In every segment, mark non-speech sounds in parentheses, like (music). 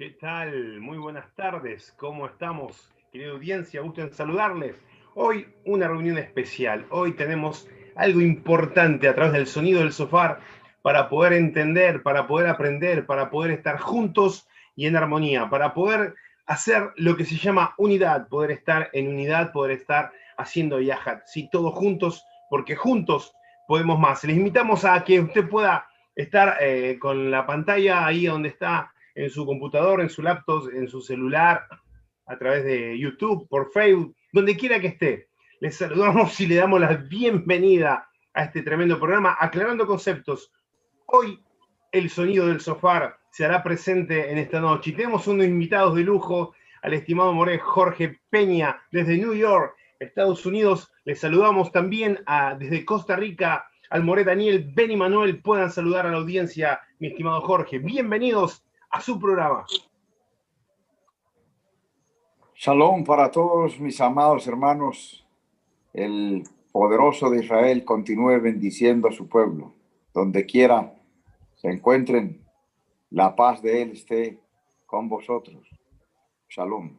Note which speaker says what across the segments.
Speaker 1: ¿Qué tal? Muy buenas tardes. ¿Cómo estamos? Querida audiencia, gusto en saludarles. Hoy una reunión especial. Hoy tenemos algo importante a través del sonido del sofá para poder entender, para poder aprender, para poder estar juntos y en armonía, para poder hacer lo que se llama unidad, poder estar en unidad, poder estar haciendo yahat, sí, todos juntos, porque juntos podemos más. Les invitamos a que usted pueda estar eh, con la pantalla ahí donde está en su computador, en su laptop, en su celular, a través de YouTube, por Facebook, donde quiera que esté. Les saludamos y le damos la bienvenida a este tremendo programa, aclarando conceptos. Hoy el sonido del sofá se hará presente en esta noche. Y tenemos unos invitados de lujo, al estimado More Jorge Peña, desde New York, Estados Unidos. Les saludamos también desde Costa Rica al More Daniel, Ben y Manuel. Puedan saludar a la audiencia, mi estimado Jorge. Bienvenidos a su programa.
Speaker 2: Shalom para todos mis amados hermanos. El poderoso de Israel continúe bendiciendo a su pueblo. Donde quiera se encuentren, la paz de Él esté con vosotros. Shalom.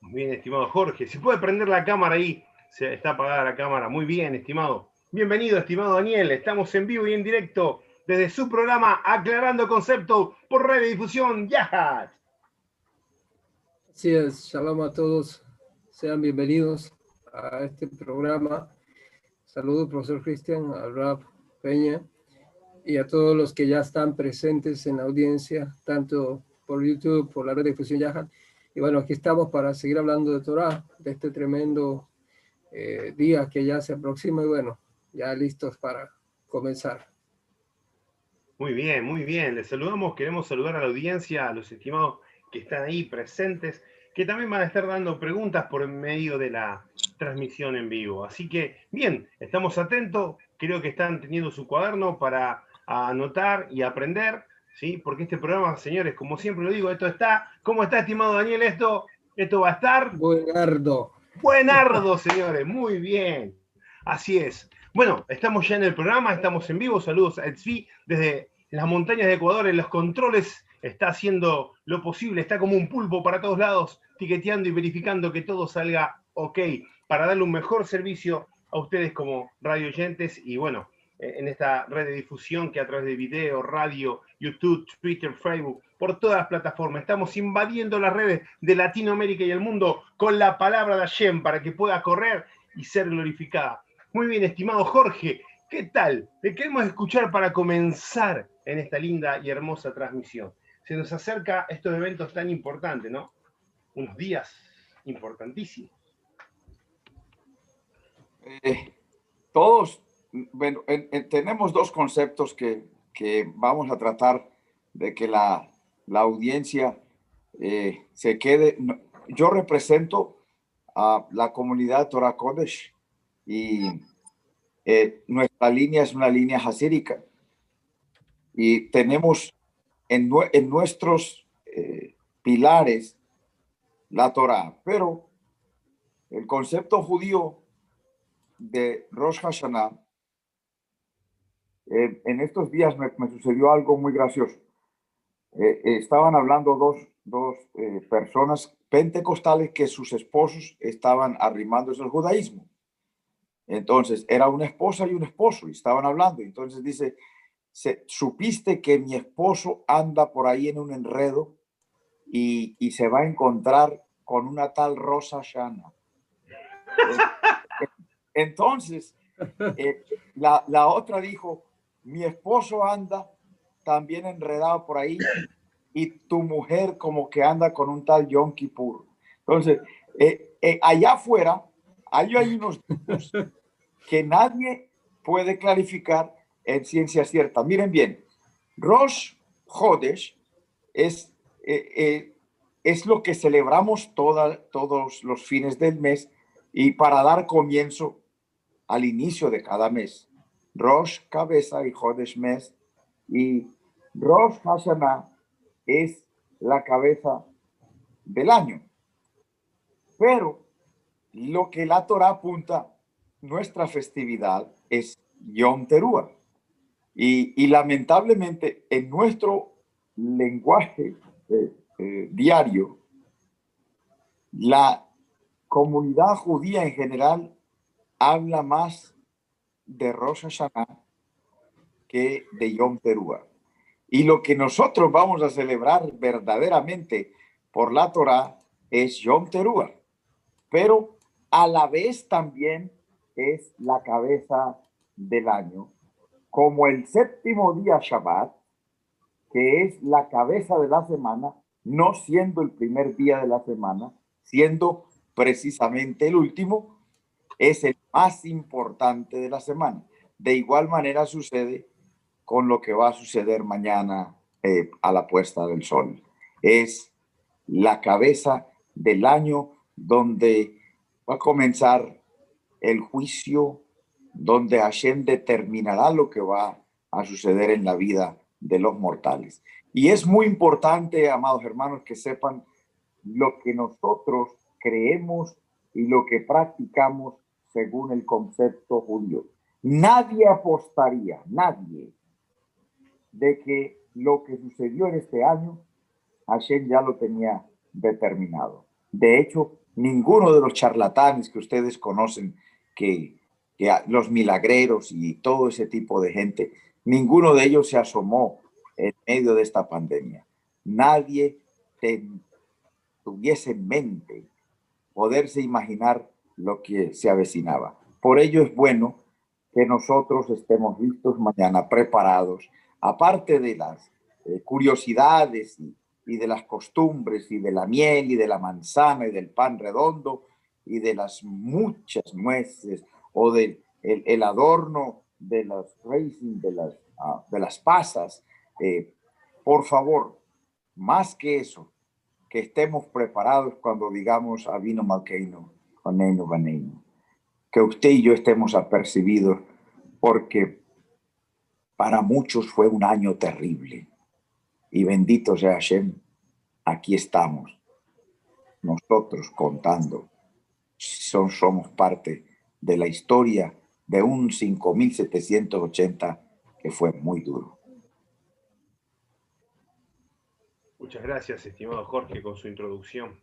Speaker 1: Bien, estimado Jorge. Si puede prender la cámara ahí, se está apagada la cámara. Muy bien, estimado. Bienvenido, estimado Daniel. Estamos en vivo y en directo desde su programa Aclarando Concepto por Radio Difusión Yahat.
Speaker 3: Así es, shalom a todos. Sean bienvenidos a este programa. Saludos, profesor Cristian, a Rab Peña y a todos los que ya están presentes en la audiencia, tanto por YouTube, por la red de difusión Yahat. Y bueno, aquí estamos para seguir hablando de Torah, de este tremendo eh, día que ya se aproxima y bueno, ya listos para comenzar.
Speaker 1: Muy bien, muy bien. Les saludamos, queremos saludar a la audiencia, a los estimados que están ahí presentes, que también van a estar dando preguntas por medio de la transmisión en vivo. Así que, bien, estamos atentos, creo que están teniendo su cuaderno para anotar y aprender, ¿sí? Porque este programa, señores, como siempre lo digo, esto está, ¿cómo está, estimado Daniel? Esto, esto va a estar...
Speaker 3: Buenardo.
Speaker 1: Buenardo, señores, muy bien. Así es. Bueno, estamos ya en el programa, estamos en vivo. Saludos a Edsvi desde las montañas de Ecuador. En los controles está haciendo lo posible, está como un pulpo para todos lados, tiqueteando y verificando que todo salga ok, para darle un mejor servicio a ustedes como radio oyentes y bueno, eh, en esta red de difusión que a través de video, radio, YouTube, Twitter, Facebook, por todas las plataformas. Estamos invadiendo las redes de Latinoamérica y el mundo con la palabra de Hashem para que pueda correr y ser glorificada. Muy bien, estimado Jorge, ¿qué tal? Le queremos escuchar para comenzar en esta linda y hermosa transmisión. Se nos acerca estos eventos tan importantes, ¿no? Unos días importantísimos.
Speaker 2: Eh, todos, bueno, tenemos dos conceptos que, vamos a tratar de que la, audiencia eh, se quede. Yo represento a la comunidad Torah Kodesh y eh, nuestra línea es una línea hasírica. Y tenemos en, en nuestros eh, pilares la Torah, pero el concepto judío de Rosh Hashanah, eh, en estos días me, sucedió algo muy gracioso. estaban hablando dos, dos personas pentecostales que sus esposos estaban arrimándose al judaísmo. Entonces, era una esposa y un esposo y estaban hablando. Entonces dice, supiste que mi esposo anda por ahí en un enredo y, se va a encontrar con una tal Rosa Shana. Entonces, eh, la, la, otra dijo, mi esposo anda también enredado por ahí y tu mujer como que anda con un tal Yom Kippur. Entonces, eh, eh, allá afuera hay, unos que nadie puede clarificar en ciencia cierta. Miren bien, Rosh Hodesh es, eh, eh, es lo que celebramos todos los fines del mes y para dar comienzo al inicio de cada mes. Rosh, cabeza y Hodesh, mes. Y Rosh Hashanah es la cabeza del año. Pero lo que la Torah apunta nuestra festividad es Yom Teruah. Y, lamentablemente en nuestro lenguaje eh, eh, diario, la comunidad judía en general habla más de Rosh Hashanah que de Yom Teruah. Y lo que nosotros vamos a celebrar verdaderamente por la Torah es Yom Teruah. Pero a la vez también es la cabeza del año, como el séptimo día Shabbat, que es la cabeza de la semana, no siendo el primer día de la semana, siendo precisamente el último, es el más importante de la semana. De igual manera sucede con lo que va a suceder mañana eh, a la puesta del sol. Es la cabeza del año donde va a comenzar el juicio, donde Hashem determinará lo que va a suceder en la vida de los mortales. Y es muy importante, amados hermanos, que sepan lo que nosotros creemos y lo que practicamos según el concepto judío. Nadie apostaría, nadie, de que lo que sucedió en este año, Hashem ya lo tenía determinado. De hecho, ninguno de los charlatanes que ustedes conocen, que, los milagreros y todo ese tipo de gente, ninguno de ellos se asomó en medio de esta pandemia. Nadie tuviese en mente poderse imaginar lo que se avecinaba. Por ello es bueno que nosotros estemos listos mañana, preparados, aparte de las eh, curiosidades y, de las costumbres y de la miel y de la manzana y del pan redondo y de las muchas nueces o del el, adorno de las de las, ah, de las pasas. Eh, por favor, más que eso, que estemos preparados cuando digamos a vino malqueino, neino baneino. Que usted y yo estemos apercibidos porque para muchos fue un año terrible. Y bendito sea Hashem, aquí estamos, nosotros contando. Son, somos parte de la historia de un 5780 que fue muy duro.
Speaker 1: Muchas gracias, estimado Jorge, con su introducción.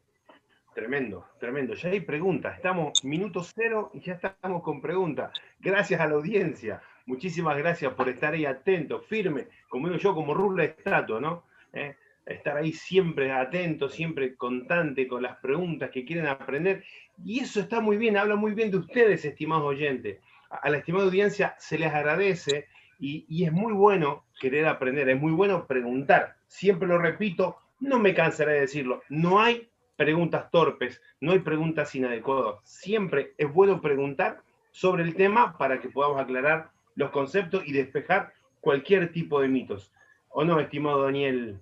Speaker 1: Tremendo, tremendo. Ya hay preguntas. Estamos minuto cero y ya estamos con preguntas. Gracias a la audiencia. Muchísimas gracias por estar ahí atento, firme, como digo yo, como rula de ¿no? ¿Eh? Estar ahí siempre atento, siempre constante con las preguntas que quieren aprender. Y eso está muy bien, habla muy bien de ustedes, estimados oyentes. A la estimada audiencia se les agradece y, y es muy bueno querer aprender, es muy bueno preguntar. Siempre lo repito, no me cansaré de decirlo. No hay preguntas torpes, no hay preguntas inadecuadas. Siempre es bueno preguntar sobre el tema para que podamos aclarar los conceptos y despejar cualquier tipo de mitos. ¿O no, estimado Daniel?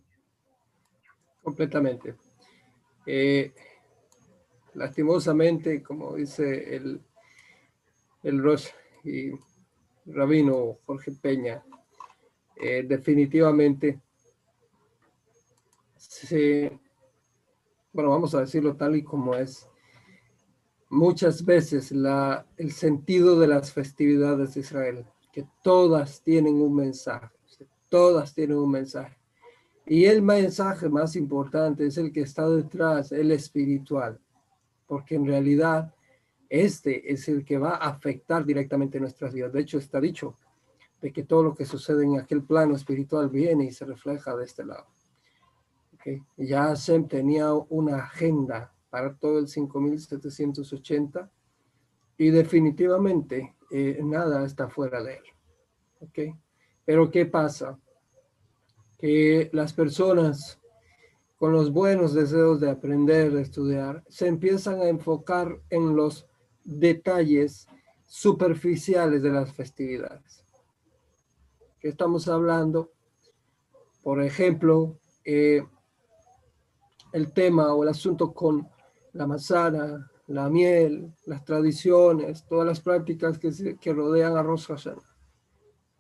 Speaker 3: Completamente. Eh, lastimosamente, como dice el, el Ross y Rabino Jorge Peña, eh, definitivamente se, bueno, vamos a decirlo tal y como es, muchas veces la, el sentido de las festividades de Israel que todas tienen un mensaje, todas tienen un mensaje. Y el mensaje más importante es el que está detrás, el espiritual, porque en realidad este es el que va a afectar directamente nuestras vidas. De hecho, está dicho de que todo lo que sucede en aquel plano espiritual viene y se refleja de este lado. Okay. Ya Sem tenía una agenda para todo el 5780 y definitivamente eh, nada está fuera de él. ¿ok? Pero ¿qué pasa? Que las personas con los buenos deseos de aprender, de estudiar, se empiezan a enfocar en los detalles superficiales de las festividades. ¿Qué estamos hablando? Por ejemplo, eh, el tema o el asunto con la manzana, la miel, las tradiciones, todas las prácticas que, rodean a Rosh Hashanah.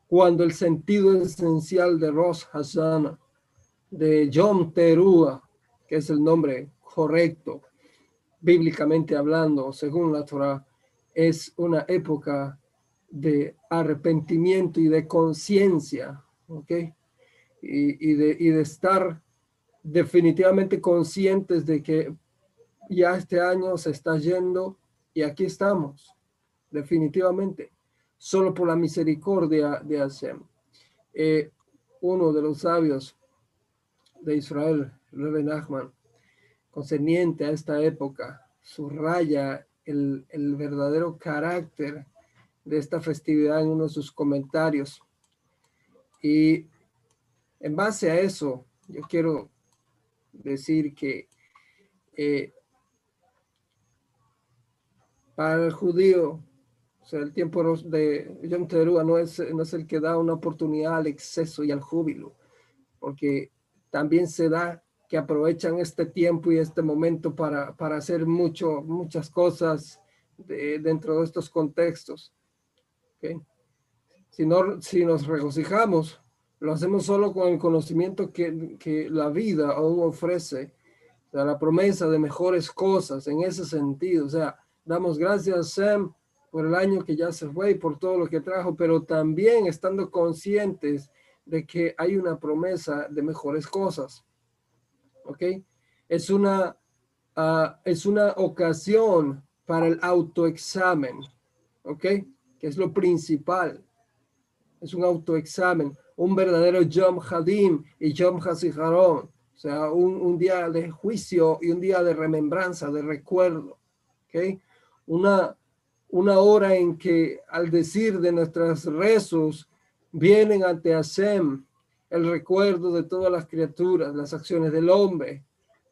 Speaker 3: Cuando el sentido esencial de Rosh Hashanah, de Yom Teruah, que es el nombre correcto, bíblicamente hablando, según la Torah, es una época de arrepentimiento y de conciencia, ¿ok? Y, de, y de estar definitivamente conscientes de que ya este año se está yendo y aquí estamos, definitivamente, solo por la misericordia de Hashem. Eh, uno de los sabios de Israel, Reben Nachman, concerniente a esta época, subraya el, el verdadero carácter de esta festividad en uno de sus comentarios. Y en base a eso, yo quiero decir que eh, el judío, o sea, el tiempo de Yom Teruah no es, no es el que da una oportunidad al exceso y al júbilo, porque también se da que aprovechan este tiempo y este momento para, para hacer mucho, muchas cosas dentro de estos contextos. Si, no, si nos regocijamos, lo hacemos solo con el conocimiento que, que la vida aún ofrece, o sea, la promesa de mejores cosas en ese sentido. O sea, damos gracias Sam por el año que ya se fue y por todo lo que trajo, pero también estando conscientes de que hay una promesa de mejores cosas. ¿Ok? Es una, uh, es una ocasión para el autoexamen. ¿Ok? que es lo principal. Es un autoexamen, un verdadero Yom Hadim y Yom Hasiharon, o sea, un, un, día de juicio y un día de remembranza, de recuerdo. ¿okay? Una, una hora en que al decir de nuestros rezos vienen ante Hashem el recuerdo de todas las criaturas, las acciones del hombre,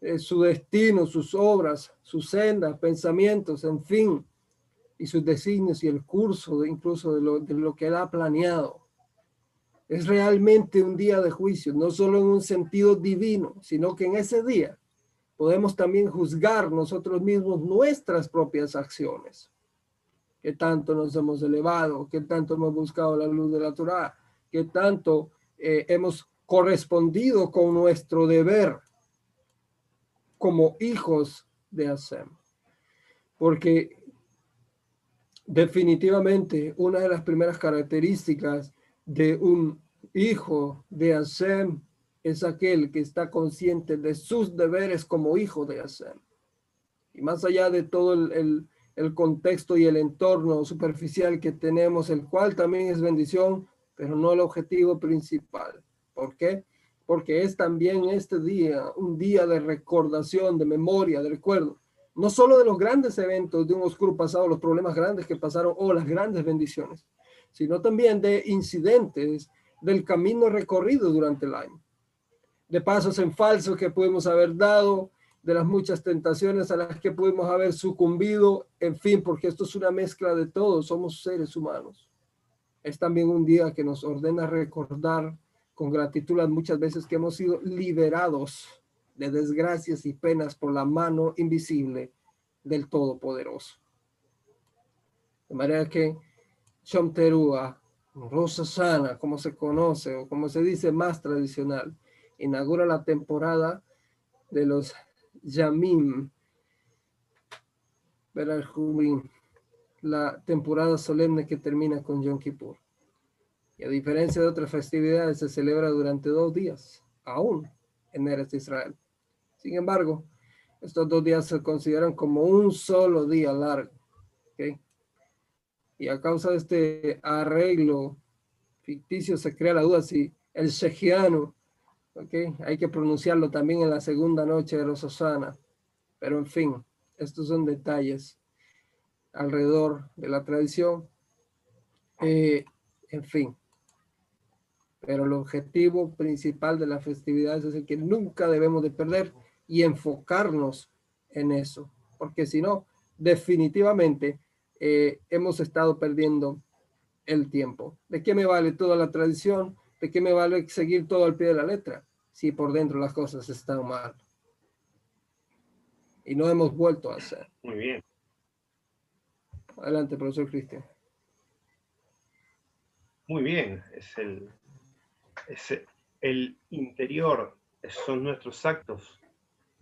Speaker 3: eh, su destino, sus obras, sus sendas, pensamientos, en fin y sus designios y el curso incluso de lo, de lo que él ha planeado. Es realmente un día de juicio, no solo en un sentido divino, sino que en ese día podemos también juzgar nosotros mismos nuestras propias acciones. ¿Qué tanto nos hemos elevado? ¿Qué tanto hemos buscado la luz de la Torah? ¿Qué tanto eh, hemos correspondido con nuestro deber como hijos de Hashem? Porque definitivamente una de las primeras características de un hijo de Hashem es aquel que está consciente de sus deberes como hijo de Hashem. Y más allá de todo el, el, contexto y el entorno superficial que tenemos, el cual también es bendición, pero no el objetivo principal. ¿Por qué? Porque es también este día un día de recordación, de memoria, de recuerdo no solo de los grandes eventos de un oscuro pasado, los problemas grandes que pasaron o las grandes bendiciones, sino también de incidentes del camino recorrido durante el año, de pasos en falso que pudimos haber dado, de las muchas tentaciones a las que pudimos haber sucumbido, en fin, porque esto es una mezcla de todo, somos seres humanos. Es también un día que nos ordena recordar con gratitud las muchas veces que hemos sido liberados de desgracias y penas por la mano invisible del Todopoderoso. De manera que Shom Teruah, Rosa Sana, como se conoce o como se dice más tradicional, inaugura la temporada de los Yamim, la temporada solemne que termina con Yom Kippur. Y a diferencia de otras festividades, se celebra durante dos días, aún en Eretz Israel. Sin embargo, estos dos días se consideran como un solo día largo. Y a causa de este arreglo ficticio se crea la duda si el Shejiano, ¿okay? hay que pronunciarlo también en la segunda noche de Rososana. Pero en fin, estos son detalles alrededor de la tradición. Eh, en fin, pero el objetivo principal de la festividad es el que nunca debemos de perder y enfocarnos en eso, porque si no, definitivamente eh, hemos estado perdiendo el tiempo. ¿De qué me vale toda la tradición? ¿De qué me vale seguir todo al pie de la letra si por dentro las cosas están mal? Y no hemos vuelto a hacer.
Speaker 1: Muy bien.
Speaker 3: Adelante, profesor Cristian.
Speaker 1: Muy bien, es el, es el interior, son nuestros actos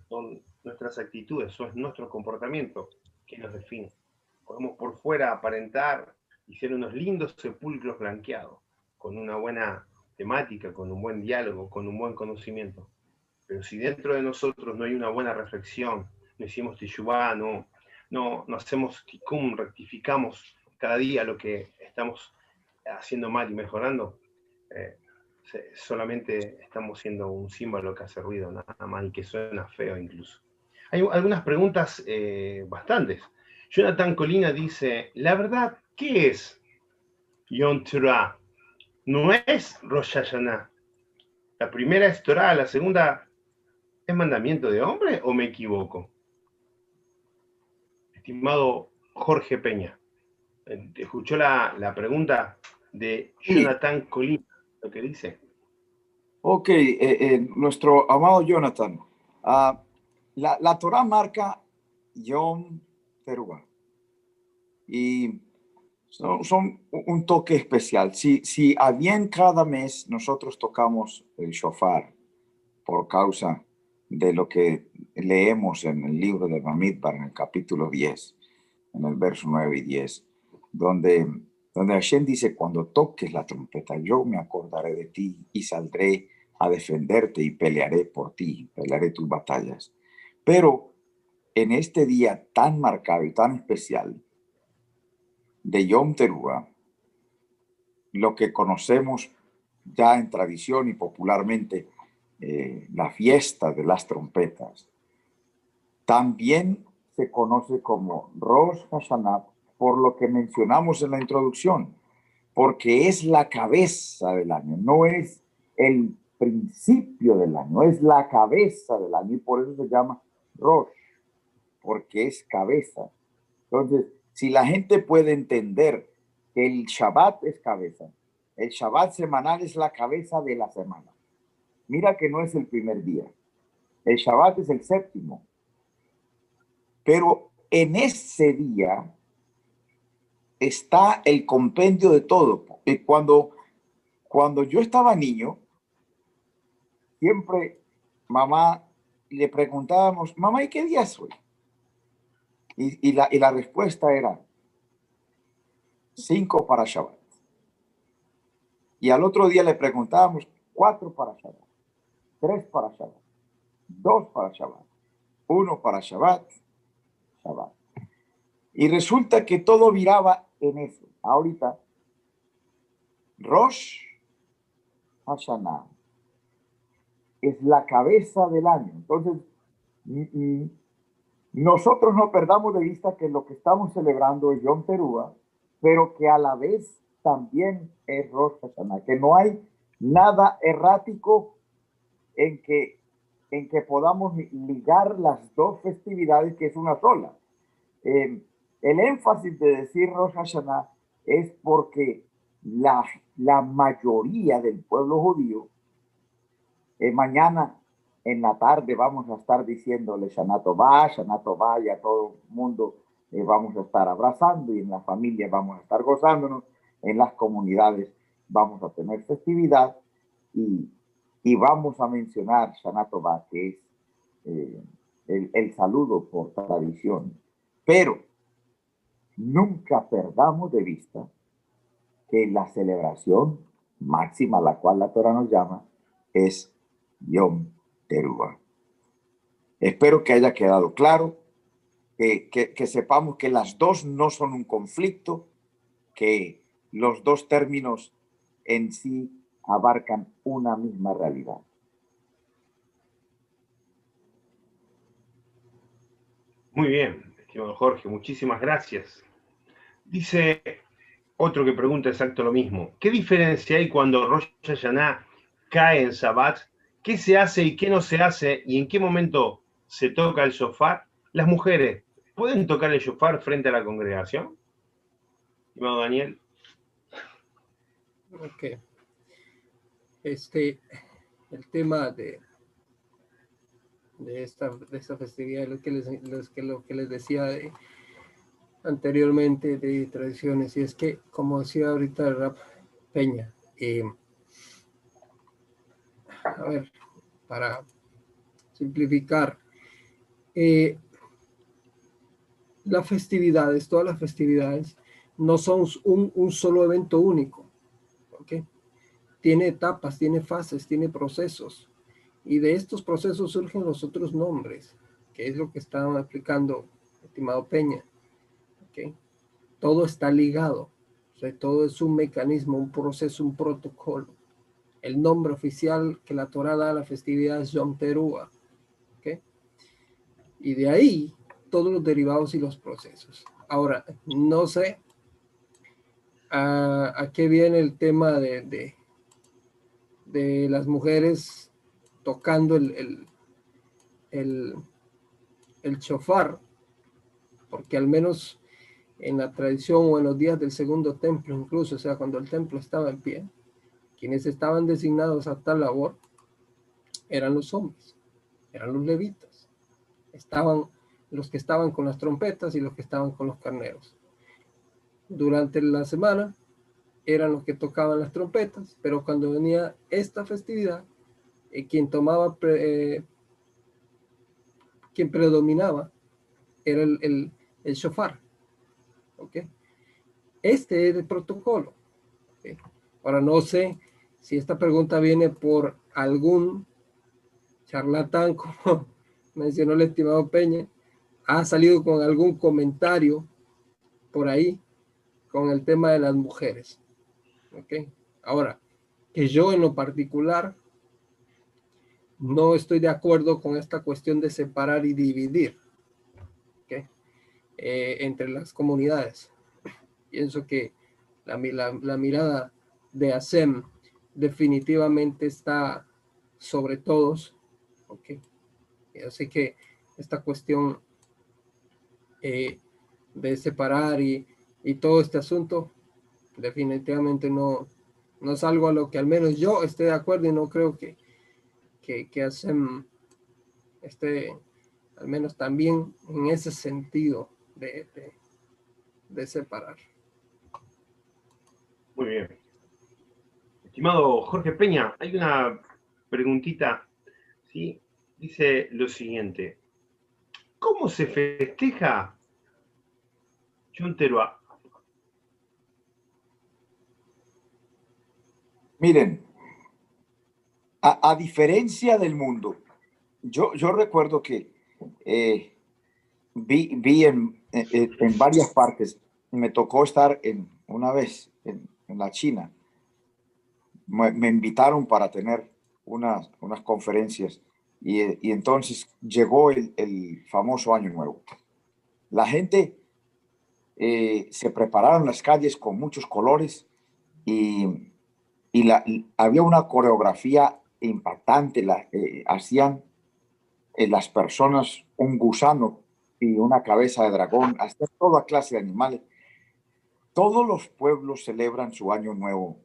Speaker 1: son nuestras actitudes, son nuestro comportamiento que nos define. Podemos por fuera aparentar y ser unos lindos sepulcros blanqueados, con una buena temática, con un buen diálogo, con un buen conocimiento. Pero si dentro de nosotros no hay una buena reflexión, no hicimos tishubá, no, hacemos tikkun, rectificamos cada día lo que estamos haciendo mal y mejorando, eh, solamente estamos siendo un símbolo que hace ruido nada más y que suena feo incluso. Hay algunas preguntas eh, bastantes. Jonathan Colina dice, la verdad, ¿qué es Yom Teruah? No es Rosh Hashanah. La primera es Torah, la segunda es mandamiento de hombre o me equivoco? Estimado Jorge Peña, ¿escuchó la, la pregunta de Jonathan Colina, lo que dice?
Speaker 2: Ok, eh, eh, nuestro amado Jonathan, uh, la, la Torah marca Yom Teruah y son, un toque especial. Si, si a bien cada mes nosotros tocamos el shofar por causa de lo que leemos en el libro de Bamidbar, en el capítulo 10, en el verso 9 y 10, donde, donde Hashem dice, cuando toques la trompeta, yo me acordaré de ti y saldré a defenderte y pelearé por ti, pelearé tus batallas. Pero en este día tan marcado y tan especial de Yom Teruah, lo que conocemos ya en tradición y popularmente, eh, la fiesta de las trompetas, también se conoce como Rosh Hashanah por lo que mencionamos en la introducción, porque es la cabeza del año, no es el principio del año, es la cabeza del año y por eso se llama Rosh, porque es cabeza. Entonces, si la gente puede entender que el Shabbat es cabeza, el Shabbat semanal es la cabeza de la semana. Mira que no es el primer día, el Shabbat es el séptimo. Pero en ese día está el compendio de todo. Cuando, cuando yo estaba niño, siempre mamá le preguntábamos, mamá, ¿y qué día es hoy? Y, la, y la respuesta era cinco para Shabbat. Y al otro día le preguntábamos cuatro para Shabbat, tres para Shabbat, dos para Shabbat, uno para Shabbat, Shabbat. Y resulta que todo viraba en eso. Ahorita, Rosh Hashanah es la cabeza del año. Entonces, nosotros no perdamos de vista que lo que estamos celebrando es Yom Teruah, pero que a la vez también es Rosh Hashanah, que no hay nada errático en que, en que podamos ligar las dos festividades, que es una sola. Eh, el énfasis de decir Rosh Hashanah es porque la, la mayoría del pueblo judío eh, mañana en la tarde vamos a estar diciéndole Shanato va, Shanato va, y a todo el mundo eh, vamos a estar abrazando y en la familia vamos a estar gozándonos, en las comunidades vamos a tener festividad y, y vamos a mencionar Shanato va, que es eh, el, el saludo por tradición. Pero nunca perdamos de vista que la celebración máxima a la cual la Torah nos llama es Yom Espero que haya quedado claro, que, sepamos que las dos no son un conflicto, que los dos términos en sí abarcan una misma realidad.
Speaker 1: Muy bien, estimado Jorge, muchísimas gracias. Dice otro que pregunta exacto lo mismo. ¿Qué diferencia hay cuando Rosh Hashanah cae en Shabbat qué se hace y qué no se hace y en qué momento se toca el shofar. Las mujeres, ¿pueden tocar el shofar frente a la congregación? Estimado Daniel.
Speaker 3: Ok. Este, el tema de, de, esta, de esta festividad, lo que les, lo que les decía anteriormente de tradiciones, y es que, como decía ahorita Rap Peña, eh, a ver, para simplificar, eh, las festividades, todas las festividades, no son un, solo evento único. ¿okay? Tiene etapas, tiene fases, tiene procesos. Y de estos procesos surgen los otros nombres, que es lo que estaba explicando estimado Peña. ¿Okay? Todo está ligado, o sea, todo es un mecanismo, un proceso, un protocolo. El nombre oficial que la Torah da a la festividad es Yom Teruah. Y de ahí todos los derivados y los procesos. Ahora, no sé a, qué viene el tema de, de, de las mujeres tocando el, el, el, el chofar, porque al menos en la tradición o en los días del segundo templo, incluso, o sea, cuando el templo estaba en pie, quienes estaban designados a tal labor eran los hombres, eran los levitas, estaban los que estaban con las trompetas y los que estaban con los carneros. Durante la semana eran los que tocaban las trompetas, pero cuando venía esta festividad, eh, quien tomaba, eh, quien predominaba era el, el, shofar. ¿ok? Este es el protocolo. Ahora no sé si esta pregunta viene por algún charlatán, (laughs) como mencionó el estimado Peña, ha salido con algún comentario por ahí con el tema de las mujeres. ¿Ok? Ahora, que yo en lo particular no estoy de acuerdo con esta cuestión de separar y dividir. Eh, entre las comunidades. Pienso que la, la, mirada de ASEM definitivamente está sobre todos. ¿okay? Así que esta cuestión eh, de separar y, y, todo este asunto, definitivamente no, no es algo a lo que al menos yo esté de acuerdo y no creo que, que, hacen este, al menos también en ese sentido de, de, de separar.
Speaker 1: Muy bien. Estimado Jorge Peña, hay una preguntita, ¿sí? Dice lo siguiente. ¿Cómo se festeja Chunterua?
Speaker 2: Miren, a, diferencia del mundo, yo, yo recuerdo que eh, vi, vi en, en, varias partes, me tocó estar en, una vez en, la China, me, invitaron para tener unas, unas conferencias y, entonces llegó el, famoso Año Nuevo. La gente eh, se prepararon las calles con muchos colores y, y, la, había una coreografía impactante. La, eh, hacían eh, las personas un gusano y una cabeza de dragón, hacían toda clase de animales. Todos los pueblos celebran su Año Nuevo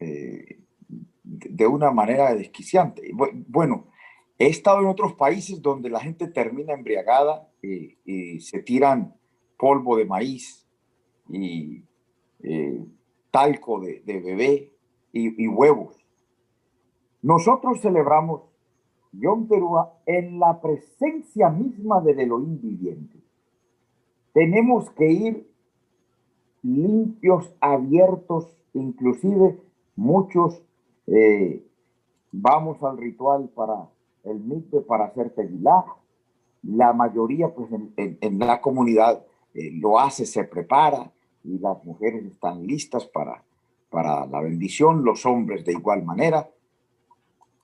Speaker 2: de una manera desquiciante. Bueno, He estado en otros países donde la gente termina embriagada y, se tiran polvo de maíz y eh, talco de, bebé y, huevos. Nosotros celebramos Yom Teruah en la presencia misma del Elohim viviente. Tenemos que ir limpios, abiertos, inclusive muchos eh, vamos al ritual para el mikve para hacer tevilá. La mayoría, pues en, la comunidad eh, lo hace, se prepara y las mujeres están listas para, para la bendición, los hombres de igual manera.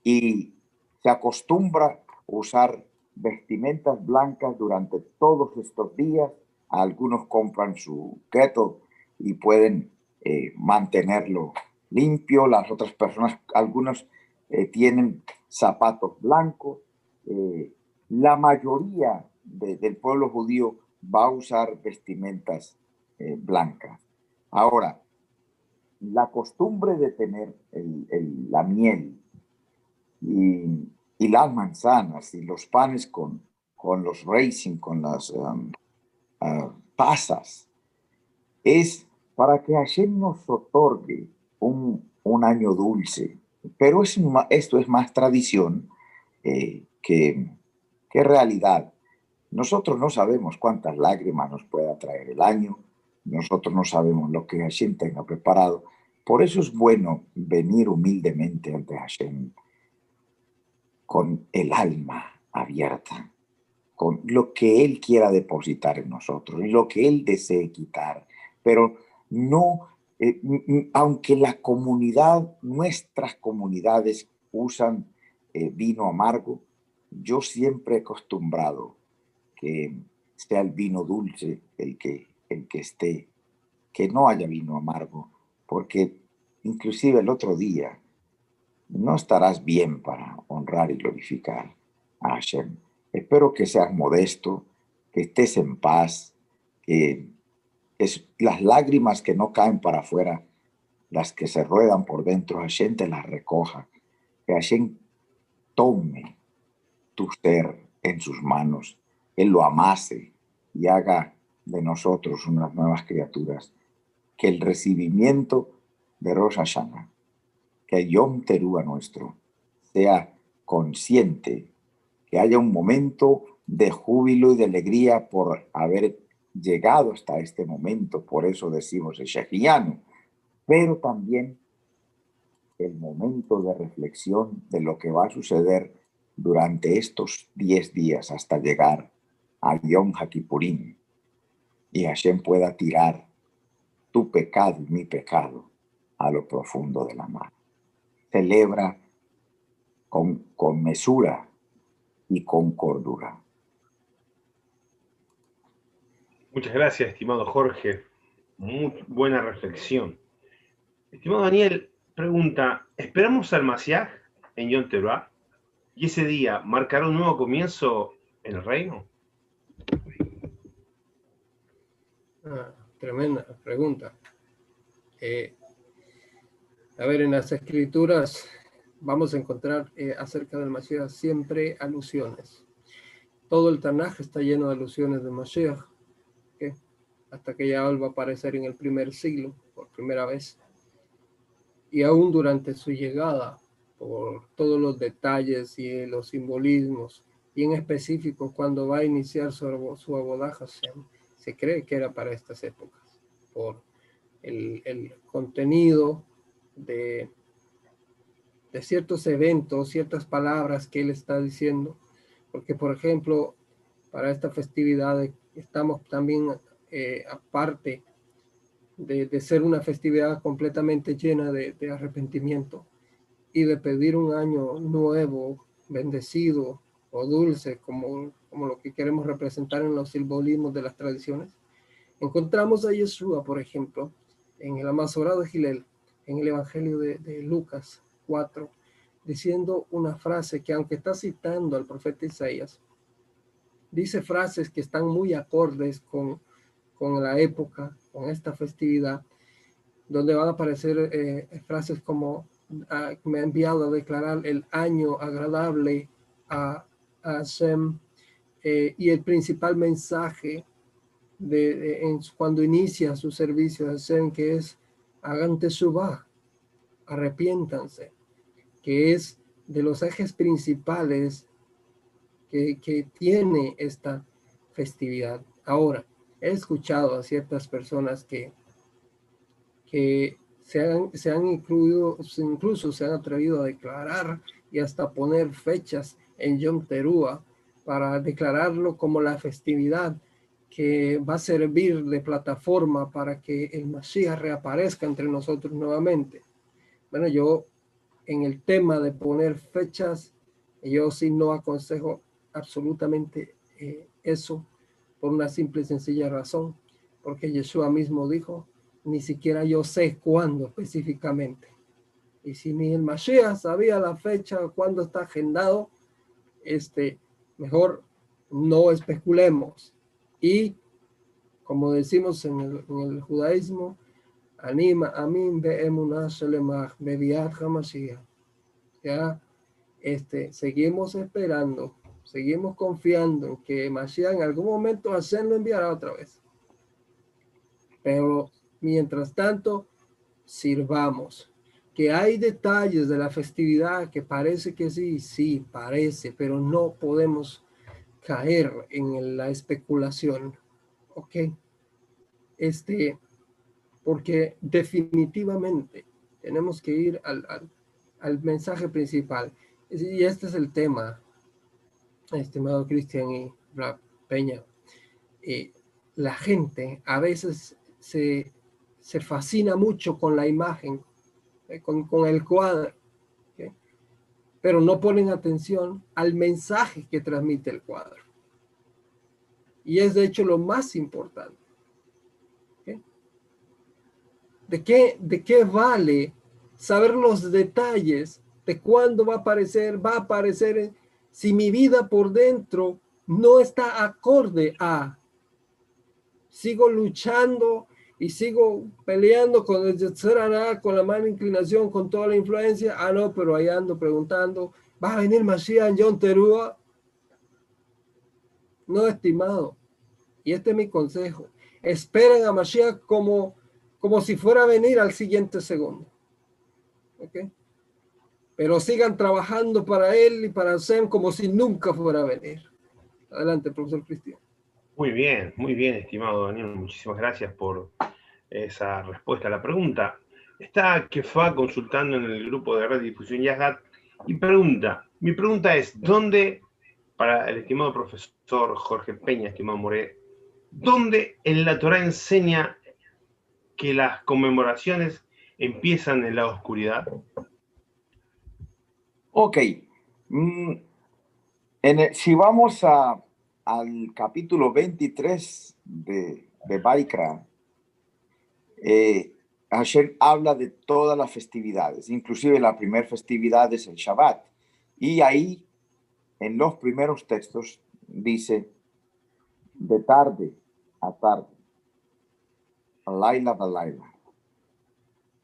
Speaker 2: Y se acostumbra usar vestimentas blancas durante todos estos días. Algunos compran su keto y pueden eh, mantenerlo limpio. Las otras personas, algunos eh, tienen zapatos blancos. Eh, la mayoría del pueblo judío va a usar vestimentas eh, blancas. Ahora, la costumbre de tener la miel y, las manzanas y los panes con, con los racing, con las um, uh, pasas, es para que Hashem nos otorgue un, un año dulce, pero es, esto es más tradición eh, que, que realidad. Nosotros no sabemos cuántas lágrimas nos pueda traer el año, nosotros no sabemos lo que Hashem tenga preparado. Por eso es bueno venir humildemente ante Hashem. con el alma abierta, con lo que Él quiera depositar en nosotros, lo que Él desee quitar, pero no, eh, aunque la comunidad, nuestras comunidades usan eh, vino amargo, yo siempre he acostumbrado que sea el vino dulce el que, el que esté, que no haya vino amargo, porque inclusive el otro día no estarás bien para honrar y glorificar a Hashem. Espero que seas modesto, que estés en paz, que es, las lágrimas que no caen para afuera, las que se ruedan por dentro, Hashem te las recoja, que Hashem tome tu ser en sus manos, Él lo amase y haga de nosotros unas nuevas criaturas, que el recibimiento de Rosh Hashanah que Yom Terúa nuestro sea consciente, que haya un momento de júbilo y de alegría por haber llegado hasta este momento, por eso decimos el Shehiano, pero también el momento de reflexión de lo que va a suceder durante estos 10 días hasta llegar a Yom Hakipurim y Hashem pueda tirar tu pecado y mi pecado a lo profundo de la mar celebra con, con mesura y con cordura.
Speaker 1: Muchas gracias, estimado Jorge. Muy buena reflexión. Estimado Daniel, pregunta, ¿esperamos al Masiaj en Yom Teruah? ¿Y ese día marcará un nuevo comienzo en el reino?
Speaker 3: Ah, tremenda pregunta. Eh, a ver, en las escrituras vamos a encontrar eh, acerca del Mashiach siempre alusiones. Todo el Tanaj está lleno de alusiones de Mashiach, hasta que ya va a aparecer en el primer siglo por primera vez. Y aún durante su llegada, por todos los detalles y los simbolismos, y en específico cuando va a iniciar su, su abodaja, se cree que era para estas épocas, por el, el contenido de, de ciertos eventos, ciertas palabras que él está diciendo, porque por ejemplo, para esta festividad estamos también eh, aparte de, de, ser una festividad completamente llena de, de, arrepentimiento y de pedir un año nuevo, bendecido o dulce, como, lo que queremos representar en los simbolismos de las tradiciones. Encontramos a Yeshua, por ejemplo, en el Amasorado de Gilel, en el Evangelio de, Lucas 4, diciendo una frase que aunque está citando al profeta Isaías, dice frases que están muy acordes con, con la época, con esta festividad, donde van a aparecer eh, frases como ah, me ha enviado a declarar el año agradable a, eh, y el principal mensaje de, cuando inicia su servicio a Hashem, que es hagan teshuva, arrepiéntanse, que es de los ejes principales que, tiene esta festividad. Ahora, he escuchado a ciertas personas que, que se han, se han incluido, incluso se han atrevido a declarar y hasta poner fechas en Yom Teruah para declararlo como la festividad que va a servir de plataforma para que el Mashiach reaparezca entre nosotros nuevamente. Bueno, yo en el tema de poner fechas, yo sí no aconsejo absolutamente eh, eso por una simple y sencilla razón, porque Yeshua mismo dijo, ni siquiera yo sé cuándo específicamente. Y si ni el Mashiach sabía la fecha, cuándo está agendado, este, mejor no especulemos y como decimos en el, judaísmo, anima amin Ya, este, seguimos esperando, seguimos confiando en que Mashiach en algún momento Hashem lo enviará otra vez. Pero mientras tanto, sirvamos. Que hay detalles de la festividad que parece que sí, sí, parece, pero no podemos caer en la especulación, ¿ok? Este, porque definitivamente tenemos que ir al, al, mensaje principal. y este es el tema, estimado Cristian y Peña. Eh, la gente a veces se, fascina mucho con la imagen, eh, con, el cuadro, pero no ponen atención al mensaje que transmite el cuadro. Y es de hecho lo más importante. ¿De, qué, ¿De qué vale saber los detalles de cuándo va a aparecer, va a aparecer, si mi vida por dentro no está acorde a, sigo luchando y sigo peleando con el con la mala inclinación, con toda la influencia. Ah, no, pero ahí ando preguntando, ¿va a venir Mashiach John Terúa? No, estimado. Y este es mi consejo. Esperen a Mashiach como, como si fuera a venir al siguiente segundo. ¿Ok? Pero sigan trabajando para él y para Sem como si nunca fuera a venir. Adelante, profesor Cristian.
Speaker 1: Muy bien, muy bien, estimado Daniel. Muchísimas gracias por esa respuesta a la pregunta. Está Kefa consultando en el grupo de red difusión Yazgat y pregunta, mi pregunta es, ¿dónde, para el estimado profesor Jorge Peña, estimado More, ¿dónde en la Torah enseña que las conmemoraciones empiezan en la oscuridad?
Speaker 2: Ok. Mm, si vamos a, al capítulo 23 de, de Baikra, eh, Hashem habla de todas las festividades, inclusive la primera festividad es el Shabbat. Y ahí, en los primeros textos, dice, de tarde a tarde, laila a laila,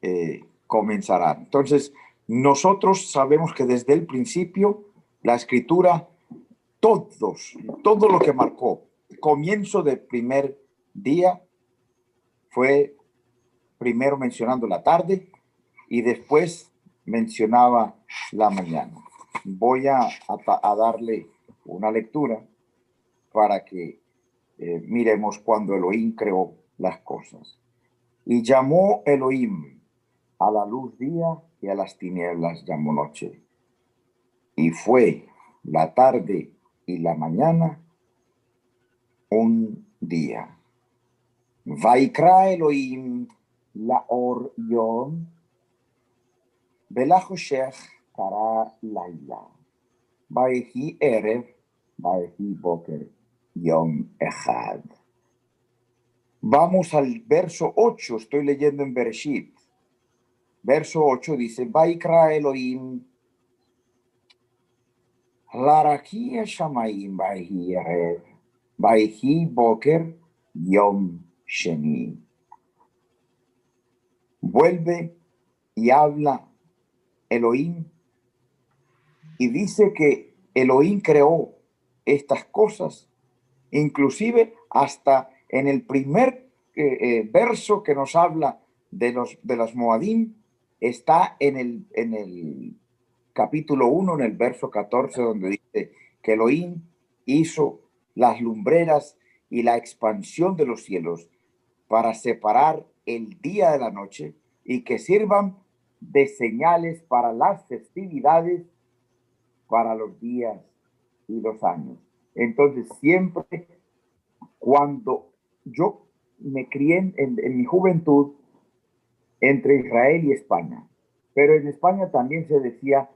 Speaker 2: eh, comenzará. Entonces, nosotros sabemos que desde el principio la escritura, todos, todo lo que marcó comienzo del primer día fue primero mencionando la tarde y después mencionaba la mañana. Voy a, darle una lectura para que eh, miremos cuando Elohim creó las cosas. Y llamó Elohim a la luz día y a las tinieblas llamó noche. Y fue la tarde y la mañana un día. Vaikra Elohim la or yom para laila. Vaihi erev, vaihi boker yom echad. Vamos al verso 8, estoy leyendo en Bereshit verso 8 dice, Vaikra Elohim, Larakia Shamaim Baihi Boker Yom Sheni. Vuelve y habla Elohim y dice que Elohim creó estas cosas, inclusive hasta en el primer eh, eh, verso que nos habla de los de las Moadim, está en el, en el capítulo 1, en el verso 14, donde dice que Elohim hizo las lumbreras y la expansión de los cielos para separar el día de la noche y que sirvan de señales para las festividades, para los días y los años. Entonces, siempre cuando yo me crié en, en mi juventud, entre Israel y España. Pero en España también se decía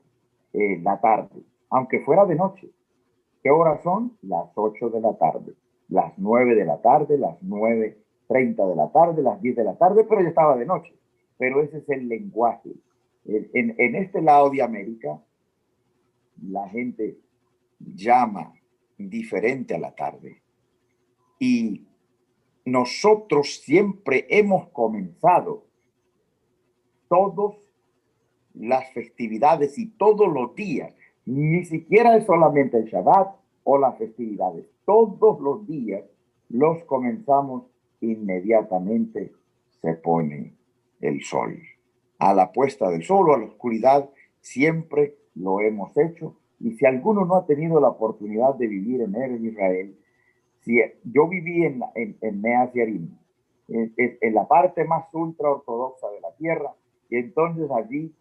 Speaker 2: eh, la tarde, aunque fuera de noche. ¿Qué horas son? Las 8 de la tarde, las 9 de la tarde, las 9.30 de la tarde, las 10 de la tarde, pero ya estaba de noche. Pero ese es el lenguaje. En, en este lado de América, la gente llama diferente a la tarde. Y nosotros siempre hemos comenzado todas las festividades y todos los días. Ni siquiera es solamente el Shabbat o las festividades. Todos los días los comenzamos inmediatamente se pone el sol. A la puesta del sol o a la oscuridad siempre lo hemos hecho. Y si alguno no ha tenido la oportunidad de vivir en Eres Israel, si yo viví en, en, en Yarim, en, en, la parte más ultra ortodoxa de la tierra, y entonces allí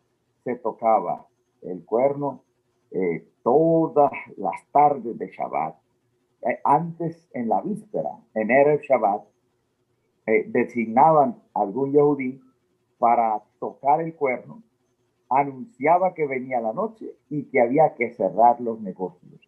Speaker 2: se tocaba el cuerno, eh, todas las tardes de Shabbat, eh, antes en la víspera, en Erev Shabbat, eh, designaban algún yehudí para tocar el cuerno, anunciaba que venía la noche y que había que cerrar los negocios.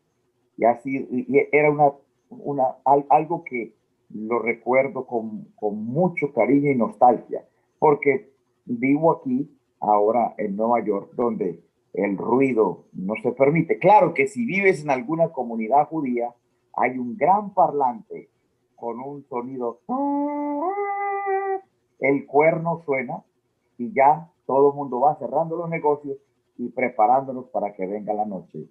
Speaker 2: Y así era una, una, algo que lo recuerdo con, con mucho cariño y nostalgia, porque vivo aquí ahora en Nueva York, donde el ruido no se permite. Claro que si vives en alguna comunidad judía, hay un gran parlante con un sonido. El cuerno suena y ya todo el mundo va cerrando los negocios y preparándonos para que venga la noche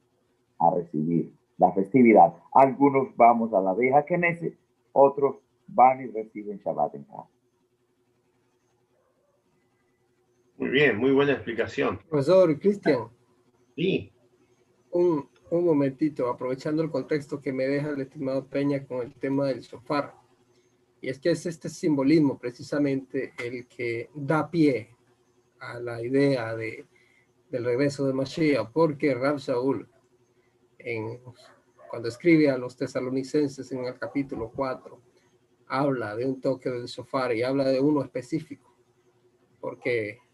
Speaker 2: a recibir la festividad. Algunos vamos a la vieja Knesset, otros van y reciben Shabbat en casa.
Speaker 1: Muy bien, muy buena explicación.
Speaker 3: Profesor Cristian.
Speaker 1: Sí.
Speaker 3: Un, un momentito, aprovechando el contexto que me deja el estimado Peña con el tema del sofá. Y es que es este simbolismo precisamente el que da pie a la idea de, del regreso de Mashiach, porque Rab Shaul, en, cuando escribe a los tesalonicenses en el capítulo 4, habla de un toque del sofá y habla de uno específico, porque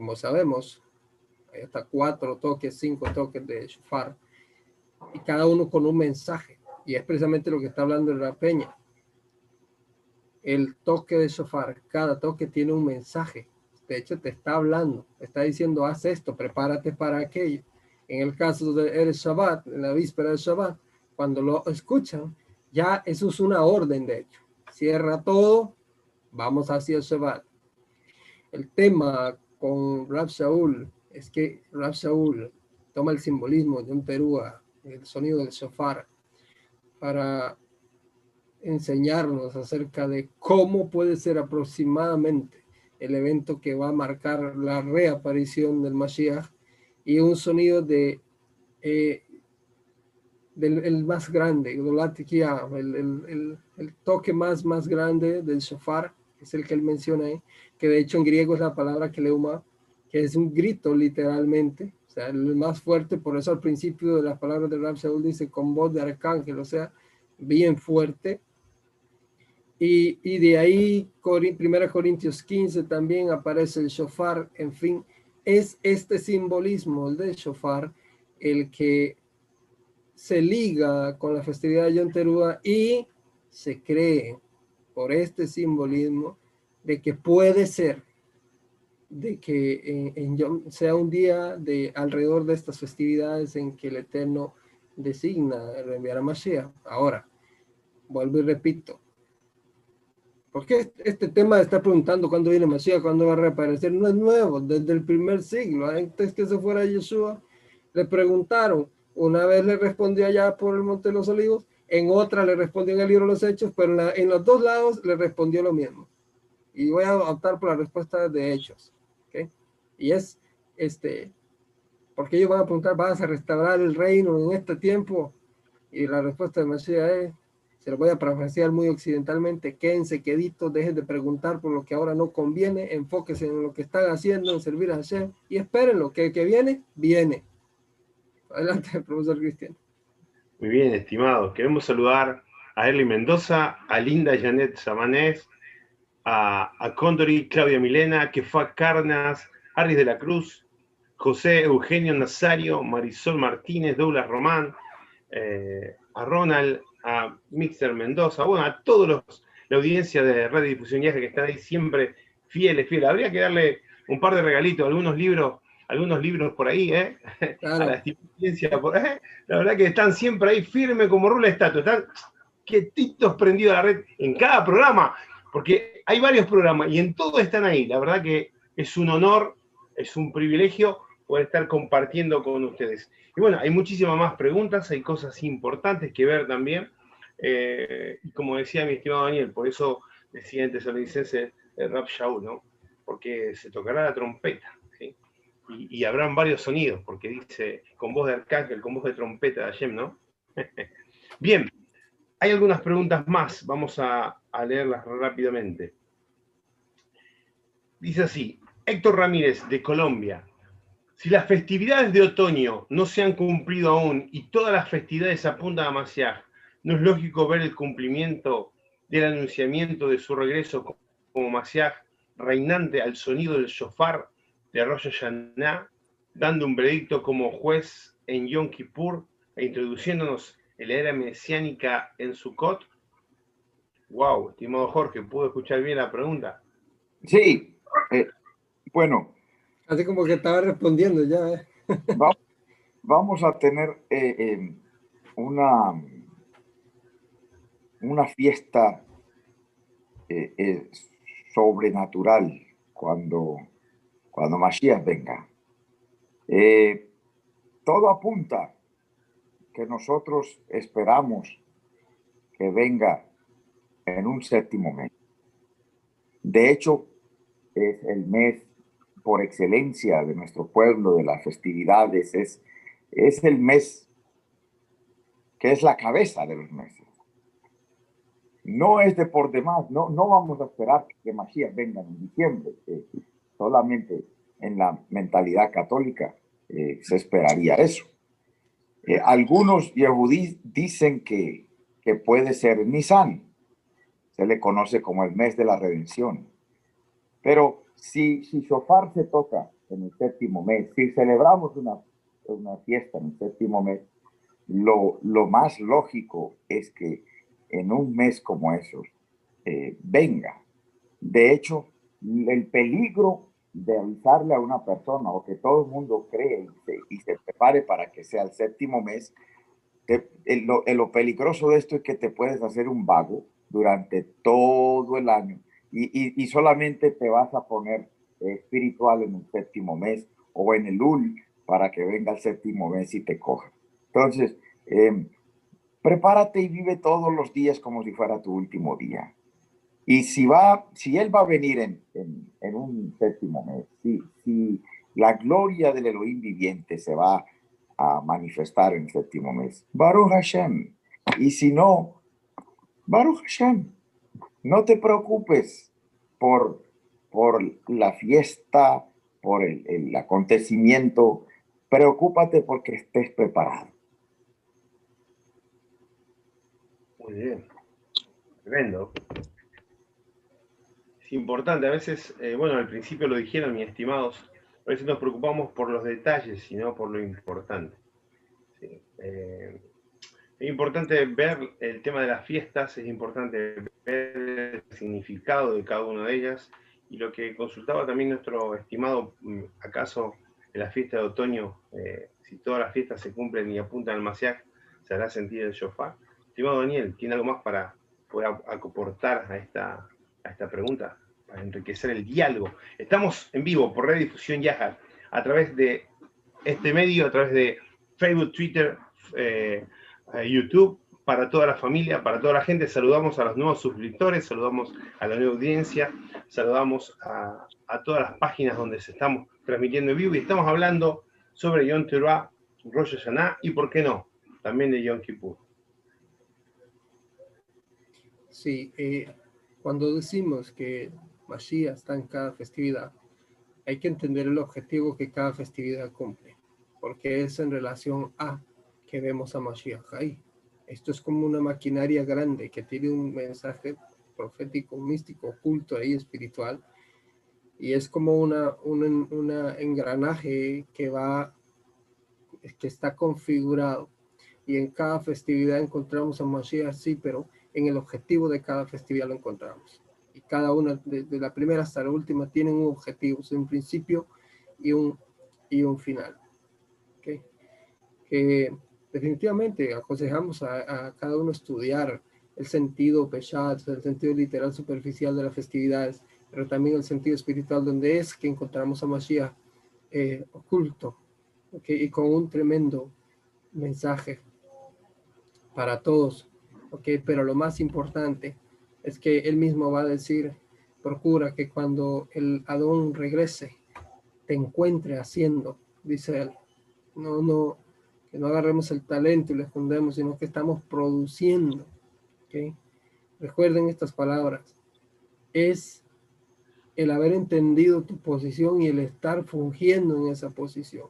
Speaker 3: como sabemos, hay hasta cuatro toques, cinco toques de shofar, y cada uno con un mensaje. Y es precisamente lo que está hablando la peña. El toque de shofar, cada toque tiene un mensaje. De hecho, te está hablando, está diciendo, haz esto, prepárate para aquello. En el caso de El Shabbat, en la víspera del Shabbat, cuando lo escuchan, ya eso es una orden, de hecho. Cierra todo, vamos hacia el Shabbat. El tema con Rab Shaul es que Rab Shaul toma el simbolismo de un perúa, el sonido del shofar, para enseñarnos acerca de cómo puede ser aproximadamente el evento que va a marcar la reaparición del Mashiach y un sonido eh, del el más grande, el, toque más, más grande del shofar, es el que él menciona ahí, que de hecho en griego es la palabra que leuma, que es un grito literalmente, o sea, el más fuerte, por eso al principio de las palabras de Rab dice con voz de arcángel, o sea, bien fuerte. Y, y de ahí, 1 Corintios 15 también aparece el shofar, en fin, es este simbolismo, el del shofar, el que se liga con la festividad de Yom y se cree por este simbolismo de que puede ser de que en, sea un día de alrededor de estas festividades en que el Eterno designa enviar a Mashiach. Ahora, vuelvo y repito, porque este tema está preguntando cuándo viene Mashiach, cuándo va a reaparecer, no es nuevo, desde el primer siglo, antes que se fuera Yeshua, le preguntaron, una vez le respondió allá por el Monte de los Olivos, en otra le respondió en el libro de los Hechos, pero en, los dos lados le respondió lo mismo. Y voy a optar por la respuesta de Hechos. ¿okay? Y es, este, porque ellos van a preguntar, ¿vas a restaurar el reino en este tiempo? Y la respuesta de Mesías es, se lo voy a parafrasear muy occidentalmente, quédense queditos, dejen de preguntar por lo que ahora no conviene, enfóquense en lo que están haciendo, en servir a Hashem, y esperen lo que, que viene, viene. Adelante, (laughs) profesor Cristian.
Speaker 1: Muy bien, estimados. Queremos saludar a Erly Mendoza, a Linda Janet Samanés, a, Condori, Claudia Milena, Kefa Carnas, Aris de la Cruz, José Eugenio Nazario, Marisol Martínez, Douglas Román, eh, a Ronald, a Mixer Mendoza, bueno, a todos los, la audiencia de Radio Difusión Viaje que están ahí siempre fieles, fieles. Habría que darle un par de regalitos, algunos libros algunos libros por ahí, ¿eh? (laughs) A la, por, ¿eh? la verdad que están siempre ahí firme como rula estatua, están quietitos prendidos a la red en cada programa, porque hay varios programas y en todos están ahí. La verdad que es un honor, es un privilegio poder estar compartiendo con ustedes. Y bueno, hay muchísimas más preguntas, hay cosas importantes que ver también. Eh, y como decía mi estimado Daniel, por eso decía antes el Rap Shaul, ¿no? Porque se tocará la trompeta y, habrán varios sonidos, porque dice con voz de arcángel, con voz de trompeta de Hashem, ¿no? (laughs) Bien, hay algunas preguntas más, vamos a, leerlas rápidamente. Dice así, Héctor Ramírez de Colombia. Si las festividades de otoño no se han cumplido aún y todas las festividades apuntan a Mashiach, ¿no es lógico ver el cumplimiento del anunciamiento de su regreso como Mashiach reinante al sonido del shofar de Rosh Hashanah, dando un veredicto como juez en Yom Kippur e introduciéndonos en la era mesiánica en Sukkot? Wow, estimado Jorge, ¿pudo escuchar bien la pregunta?
Speaker 2: Sí, eh, bueno,
Speaker 3: Así como que estaba respondiendo ya. ¿eh? (laughs)
Speaker 2: vamos a tener eh, em, una, una fiesta eh, sobrenatural cuando, cuando Mashiach venga. todo apunta que nosotros esperamos que venga en un séptimo mes. De hecho, es el mes por excelencia de nuestro pueblo, de las festividades, es, es el mes que es la cabeza de los meses. No es de por demás, no, no vamos a esperar que Mashiach venga en diciembre, solamente en la mentalidad católica eh, se esperaría eso. Eh, algunos yehudíes dicen que, que puede ser Nisan, se le conoce como el mes de la redención, pero si, si Shofar se toca en el séptimo mes, si celebramos una, una fiesta en el séptimo mes, lo, lo, más lógico es que en un mes como esos eh, venga. De hecho, el peligro de avisarle a una persona o que todo el mundo cree y se, prepare para que sea el séptimo mes, lo, lo peligroso de esto es que te puedes hacer un vago durante todo el año y, solamente te vas a poner espiritual en el séptimo mes o en el UL para que venga el séptimo mes y te coja. Entonces, em, prepárate y vive todos los días como si fuera tu último día. Y si va, si él va a venir en, un séptimo mes, si, la gloria del Elohim viviente se va a manifestar en el séptimo mes, Baruch Hashem. Y si no, Baruch Hashem. No te preocupes por, por la fiesta, por el, acontecimiento. Preocúpate porque estés preparado.
Speaker 1: Muy bien. Tremendo. Es importante, a veces, eh, bueno, al principio lo dijeron mis estimados, a veces nos preocupamos por los detalles y no por lo importante. Eh, es importante ver el tema de las fiestas, es importante ver el significado de cada una de ellas y lo que consultaba también nuestro estimado, mm, acaso en la fiesta de otoño, eh, si todas las fiestas se cumplen y apuntan al Masiac, se hará sentido el shofar. Estimado Daniel, ¿tiene algo más para poder aportar a esta, a esta pregunta, para enriquecer el diálogo? Estamos en vivo por Redifusión Yahar, a través de este medio, a través de Facebook, Twitter, eh, YouTube, para toda la familia, para toda la gente. Saludamos a los nuevos suscriptores, saludamos a la nueva audiencia, saludamos a, todas las páginas donde se estamos transmitiendo en vivo y estamos hablando sobre Yom Teruah, Rosh Hashanah y, ¿por qué no?, también de Yom Kippur.
Speaker 3: Sí, eh, cuando decimos que Mashiach está en cada festividad, hay que entender el objetivo que cada festividad cumple, porque es en relación a que vemos a Mashiach ahí. Esto es como una maquinaria grande que tiene un mensaje profético, místico, oculto ahí, espiritual. Y es como una, un engranaje que va, que está configurado. Y en cada festividad encontramos a Mashiach, sí, pero en el objetivo de cada festividad lo encontramos. Y cada una, de, la primera hasta la última, tienen un objetivo, un principio y un, y un final. ¿Okay? Que definitivamente aconsejamos a, cada uno estudiar el sentido peshat, el sentido literal superficial de las festividades, pero también el sentido espiritual donde es que encontramos a Mashiach eh, oculto y con un tremendo mensaje para todos. Okay, pero lo más importante es que él mismo va a decir, procura que cuando el Adón regrese, te encuentre haciendo, dice él. No, no, que no agarremos el talento y lo escondemos, sino que estamos produciendo. ¿okay? Recuerden estas palabras. Es el haber entendido tu posición y el estar fungiendo en esa posición.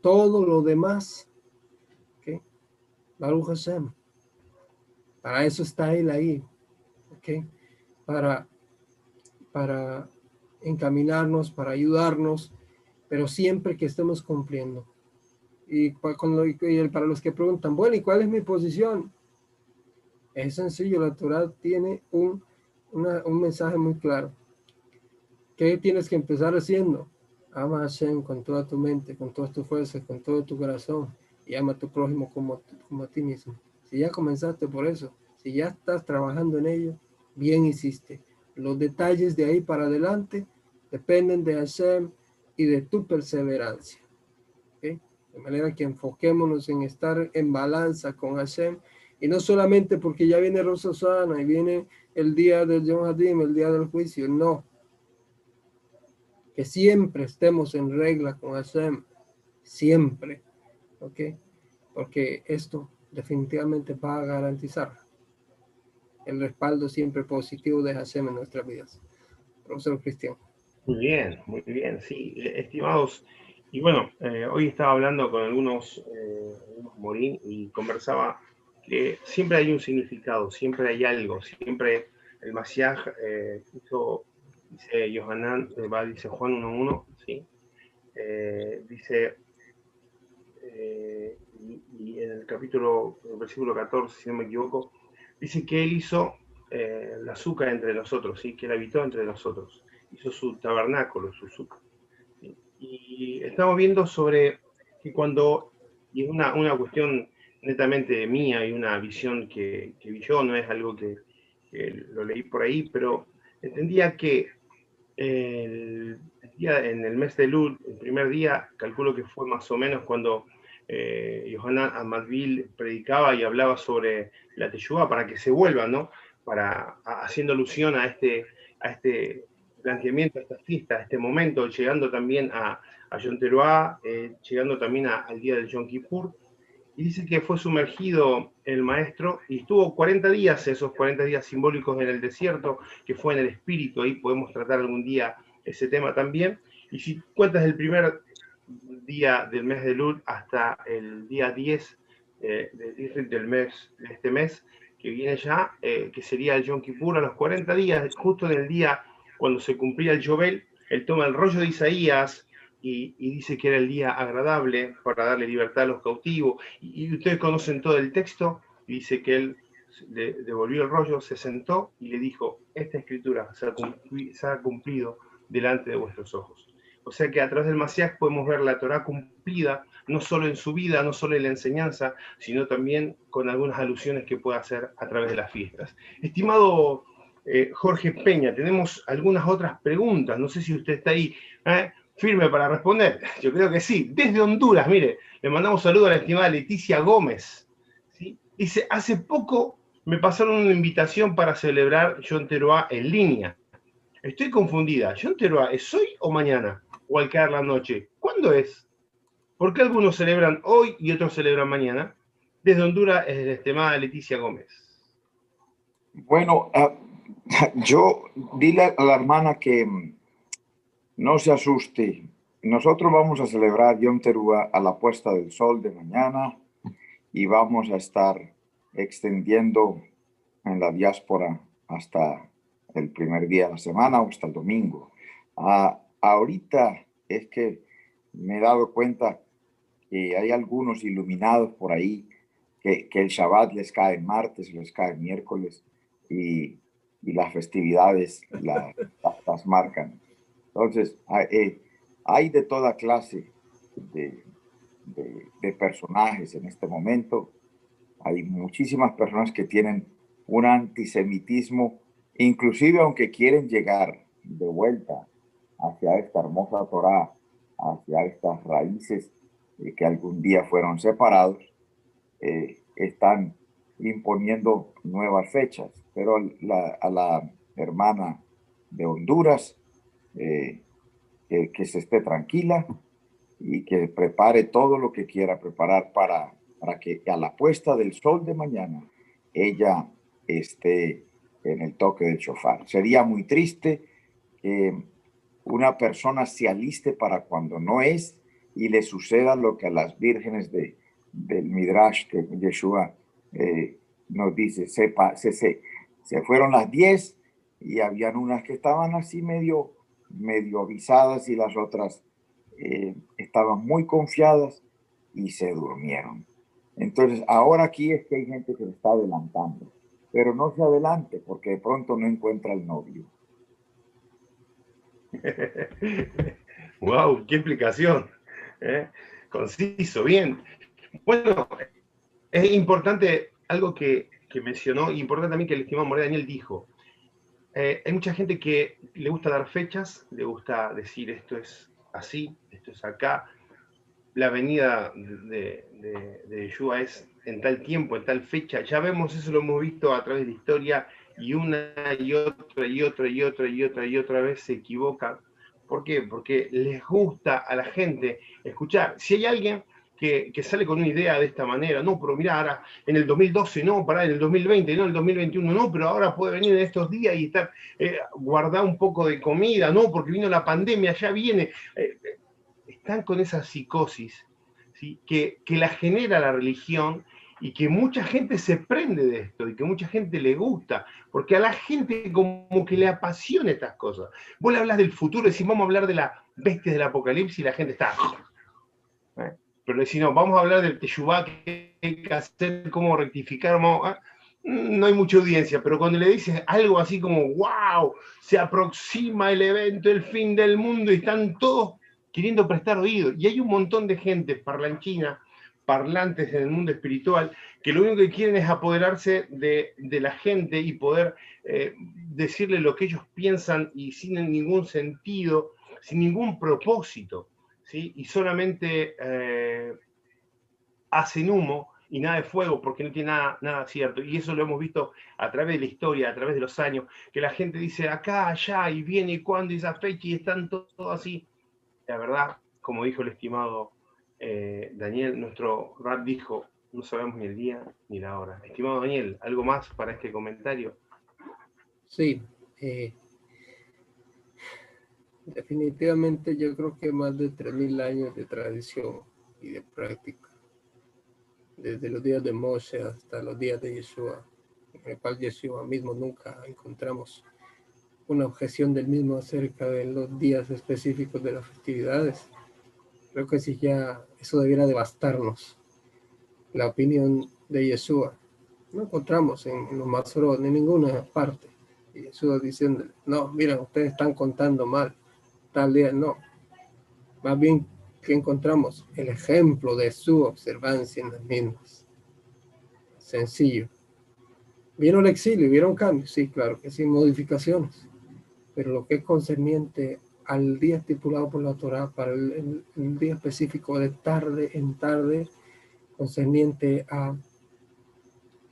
Speaker 3: Todo lo demás, ¿ok? Baruch Hashem. Para eso está él ahí, ¿ok? Para, para encaminarnos, para ayudarnos, pero siempre que estemos cumpliendo. Y para los que preguntan, bueno, ¿y cuál es mi posición? Es sencillo, la Torah tiene un, un mensaje muy claro. ¿Qué tienes que empezar haciendo? Ama a Hashem con toda tu mente, con todas tus fuerzas, con todo tu corazón y ama a tu prójimo como, como a ti mismo. Si ya comenzaste por eso, si ya estás trabajando en ello, bien hiciste. Los detalles de ahí para adelante dependen de Hashem y de tu perseverancia. De manera que enfoquémonos en estar en balanza con Hashem y no solamente porque ya viene Rosa Sana y viene el día del Yom Hadim, el día del juicio, no. Que siempre estemos en regla con Hashem, siempre, ¿ok? Porque esto definitivamente va a garantizar el respaldo siempre positivo de Hashem en nuestras vidas. Profesor Cristian.
Speaker 1: Muy bien, muy bien, sí, estimados. Y bueno, eh, hoy estaba hablando con algunos, eh, morín y conversaba que siempre hay un significado, siempre hay algo, siempre el Masiaj eh, hizo, dice Yohanan, eh, va, dice Juan 1.1, ¿sí? dice, y, en el capítulo, el versículo 14, si no me equivoco, dice que él hizo el azúcar entre nosotros, ¿sí? que él habitó entre nosotros hizo su tabernáculo, su suca. Y estamos viendo sobre que cuando, y es una, una cuestión netamente mía y una visión que, que vi yo, no es algo que, lo leí por ahí, pero entendía que el, día, en el mes de Lul, el primer día, calculo que fue más o menos cuando eh, Johanna Amadville predicaba y hablaba sobre la Teshuvah para que se vuelva, ¿no? Para, haciendo alusión a este, a este planteamiento a esta fiesta, a este momento, llegando también a, a Yom eh, llegando también al día del Yom Kippur, y dice que fue sumergido el maestro y estuvo 40 días, esos 40 días simbólicos en el desierto, que fue en el espíritu, ahí podemos tratar algún día ese tema también. Y si cuentas el primer día del mes de Lul hasta el día 10 eh, del mes, de este mes, que viene ya, eh, que sería el Yom Kippur, a los 40 días, justo en el día cuando se cumplía el Jovel, él toma el rollo de Isaías y, dice que era el día agradable para darle libertad a los cautivos. Y, ustedes conocen todo el texto, dice que él devolvió el rollo, se sentó y le dijo, esta escritura se ha, cumplido delante de vuestros ojos. O sea que a través del Masías podemos ver la Torah cumplida, no solo en su vida, no solo en la enseñanza, sino también con algunas alusiones que puede hacer a través de las fiestas. Estimado eh, Jorge Peña. Tenemos algunas otras preguntas. No sé si usted está ahí ¿eh? firme para responder. Yo creo que sí. Desde Honduras, mire, le mandamos saludo a la estimada Leticia Gómez. Dice, hace poco me pasaron una invitación para celebrar John Teruá en línea. Estoy confundida. ¿John es hoy o mañana? ¿O al caer la noche? ¿Cuándo es? ¿Por qué algunos celebran hoy y otros celebran mañana? Desde Honduras es la estimada Leticia Gómez.
Speaker 2: Bueno, uh, (laughs) yo dile a la hermana que mm, no se asuste. Nosotros vamos a celebrar Yom a la puesta del sol de mañana y vamos a estar extendiendo en la diáspora hasta el primer día de la semana o hasta el domingo. Ah, ahorita es que me he dado cuenta que hay algunos iluminados por ahí que, que el Shabbat les cae martes, les cae miércoles y y las festividades las marcan. Entonces, eh, hay de toda clase de, de, personajes en este momento. Hay muchísimas personas que tienen un antisemitismo, inclusive aunque quieren llegar de vuelta hacia esta hermosa Torah, hacia estas raíces eh, que algún día fueron separados, eh, están imponiendo nuevas fechas, pero a la hermana de Honduras eh, que, se esté tranquila y que prepare todo lo que quiera preparar para, para que a la puesta del sol de mañana ella esté en el toque del chofar. Sería muy triste eh, una persona se aliste para cuando no es y le suceda lo que a las vírgenes de, del Midrash que Yeshua eh, nos dice, sepa, se, se, se fueron las diez y habían unas que estaban así medio, medio avisadas y las otras eh, estaban muy confiadas y se durmieron. Entonces, ahora aquí es que hay gente que se está adelantando, pero no se adelante porque de pronto no encuentra el novio. (laughs)
Speaker 1: wow, qué explicación. ¿eh? Conciso, bien. Bueno, es importante algo que, que mencionó, importante también que el estimado Moreno Daniel dijo. Eh, hay mucha gente que le gusta dar fechas, le gusta decir esto es así, esto es acá. La venida de, de, es en tal tiempo, en tal fecha. Ya vemos eso, lo hemos visto a través de la historia y una y otra y otra y otra y otra y otra vez se equivoca. ¿Por qué? Porque les gusta a la gente escuchar. Si hay alguien que, que, sale con una idea de esta manera, no, pero mira, ahora en el 2012 no, para en el 2020 no, en el 2021 no, pero ahora puede venir en estos días y estar, eh, un poco de comida, no, porque vino la pandemia, ya viene. Eh, están con esa psicosis ¿sí? que, que la genera la religión y que mucha gente se prende de esto y que mucha gente le gusta, porque a la gente como que le apasiona estas cosas. Vos le hablas del futuro, decís, vamos a hablar de la bestia del apocalipsis y la gente está... ¿eh? Pero si no, vamos a hablar del Teshuvá, que hay que hacer, cómo rectificar, ¿eh? no hay mucha audiencia, pero cuando le dices algo así como, wow, se aproxima el evento, el fin del mundo, y están todos queriendo prestar oído, y hay un montón de gente parlanchina, parlantes en el mundo espiritual, que lo único que quieren es apoderarse de, de la gente y poder eh, decirle lo que ellos piensan y sin ningún sentido, sin ningún propósito, ¿sí? y solamente eh, hacen humo y nada de fuego porque no tiene nada, nada cierto. Y eso lo hemos visto a través de la historia, a través de los años, que la gente dice acá, allá, y viene, y cuándo, y esa fecha, y están todo, todo así. La verdad, como dijo el estimado eh, Daniel, nuestro rap dijo, no sabemos ni el día ni la hora. Estimado Daniel, ¿algo más para este comentario?
Speaker 3: Sí, eh, definitivamente yo creo que más de 3.000 años de tradición y de práctica, desde los días de Moshe hasta los días de Yeshua, en el cual Yeshua mismo nunca encontramos una objeción del mismo acerca de los días específicos de las festividades. Creo que sí ya eso debiera devastarnos. La opinión de Yeshua. No encontramos en, en los Masorot en ninguna parte. Y Yeshua diciendo, no, miren, ustedes están contando mal. Tal día, no. Más bien, que encontramos? El ejemplo de su observancia en las mismas. Sencillo. ¿Vieron el exilio? ¿Vieron cambios? Sí, claro que sí, modificaciones. Pero lo que es concerniente al día estipulado por la Torah, para el, el, día específico de tarde en tarde, concerniente a,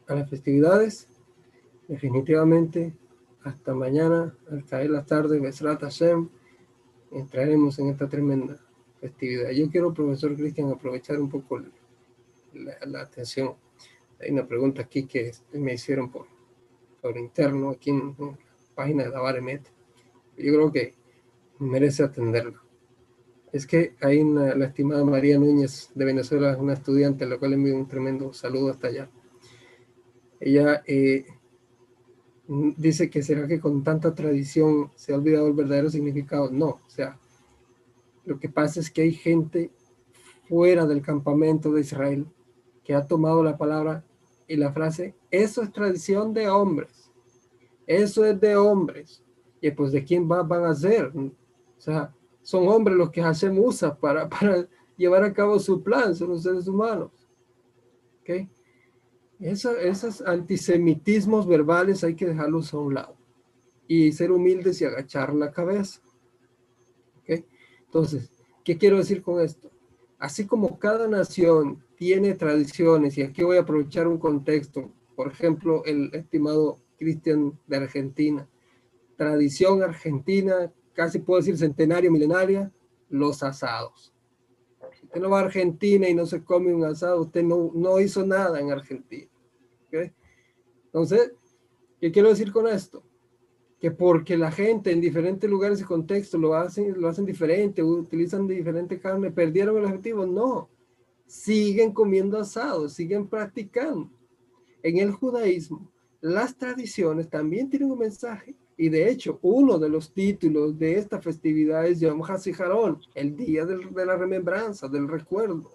Speaker 3: a las festividades, definitivamente hasta mañana, al caer la tarde, Besrat Hashem, entraremos en esta tremenda festividad. Yo quiero, profesor Cristian, aprovechar un poco la, la, atención. Hay una pregunta aquí que me hicieron por, por interno, aquí en, en la página de la Emet. Yo creo que merece atenderlo. Es que hay una, la estimada María Núñez de Venezuela, una estudiante, a la cual envío un tremendo saludo hasta allá. Ella eh, dice que será que con tanta tradición se ha olvidado el verdadero significado. No, o sea, lo que pasa es que hay gente fuera del campamento de Israel que ha tomado la palabra y la frase, eso es tradición de hombres, eso es de hombres. Y pues de quién va, van a ser, o sea, son hombres los que Hashem usa para, (laughs) para llevar a cabo su plan, son los seres humanos. ¿Ok? Eso, esos antisemitismos verbales hay que dejarlos a un lado y ser humildes y agachar la cabeza. ¿Ok? Entonces, ¿qué quiero decir con esto? Así como cada nación tiene tradiciones, y aquí voy a aprovechar un contexto, por ejemplo, el estimado Cristian de Argentina, tradición argentina casi puedo decir centenario, milenaria, los asados. Si usted no va a Argentina y no se come un asado, usted no, no hizo nada en Argentina. ¿okay? Entonces, ¿qué quiero decir con esto? que porque la gente en diferentes lugares y contextos lo hacen, lo hacen diferente, utilizan diferente carne, perdieron el objetivo. No, siguen comiendo asado, siguen practicando. En el judaísmo, las tradiciones también tienen un mensaje. Y de hecho, uno de los títulos de esta festividad es Yom el día de la remembranza, del recuerdo.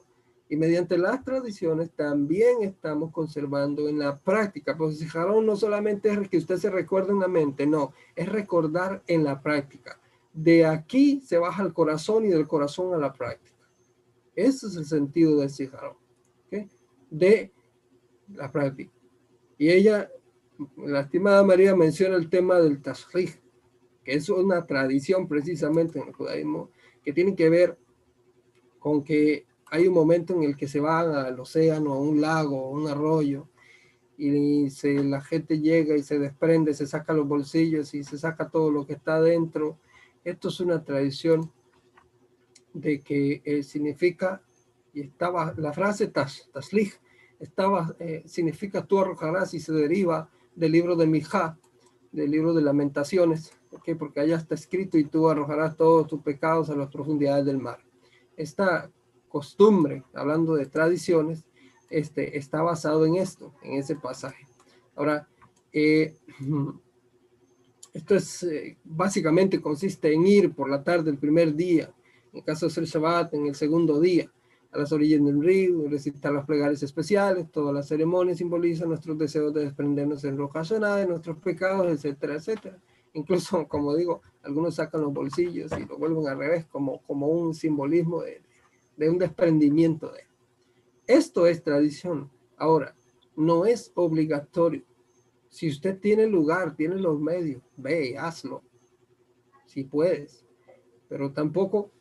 Speaker 3: Y mediante las tradiciones también estamos conservando en la práctica. Pues Zijarón no solamente es que usted se recuerde en la mente, no, es recordar en la práctica. De aquí se baja al corazón y del corazón a la práctica. Ese es el sentido del Zijarón, de la práctica. Y ella, la estimada María, menciona el tema del Tashrij, que es una tradición precisamente en el judaísmo que tiene que ver con que hay un momento en el que se van al océano, a un lago, a un arroyo, y se, la gente llega y se desprende, se saca los bolsillos y se saca todo lo que está dentro. Esto es una tradición de que eh, significa, y estaba, la frase tas, taslich, estaba, eh, significa tú arrojarás y se deriva del libro de Mijá, del libro de lamentaciones, porque allá está escrito y tú arrojarás todos tus pecados a las profundidades del mar. Esta costumbre, hablando de tradiciones, este, está basado en esto, en ese pasaje. Ahora, eh, (clears throat) esto es eh, básicamente consiste en ir por la tarde el primer día, en caso de ser Shabbat, en el segundo día, a las orillas del río, recitar las plegarias especiales, todas las ceremonias simbolizan nuestros deseos de desprendernos en roca de nuestros pecados, etcétera, etcétera. Incluso, (laughs) como digo, algunos sacan los bolsillos y lo vuelven al revés, como, como un simbolismo de, de un desprendimiento de. Esto es tradición. Ahora, no es obligatorio. Si usted tiene lugar, tiene los medios, ve, hazlo. Si puedes. Pero tampoco,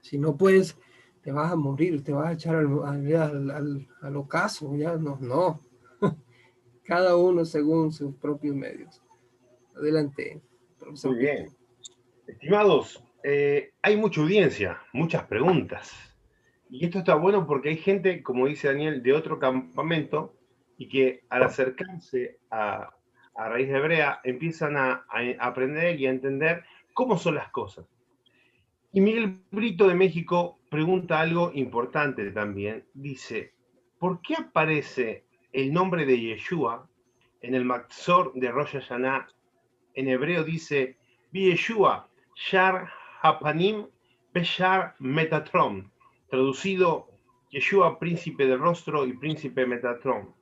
Speaker 3: si no puedes, te vas a morir, te vas a echar al, al, ocaso. Ya no, no. (laughs) Cada uno según sus propios medios. Adelante.
Speaker 1: Muy bien. Estimados, eh, hay mucha audiencia, muchas preguntas. Y esto está bueno porque hay gente, como dice Daniel, de otro campamento y que al acercarse a, Raíz de Hebrea empiezan a, aprender y a entender cómo son las cosas. Y Miguel Brito de México pregunta algo importante también. Dice, ¿por qué aparece el nombre de Yeshua en el Maxor de Rosh Hashanah? En hebreo dice, Yeshua, Shar Hapanim Beshar Metatron, traducido Yeshua, príncipe de rostro y príncipe Metatron.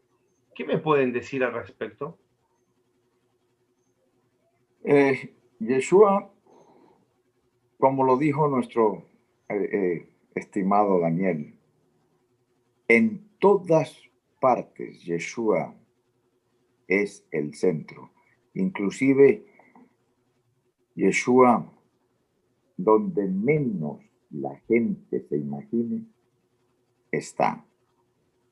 Speaker 1: ¿Qué me pueden decir al respecto?
Speaker 2: Eh, Yeshua, como lo dijo nuestro eh, eh, estimado Daniel, en todas partes Yeshua es el centro. Inclusive Yeshua donde menos la gente se imagine, está.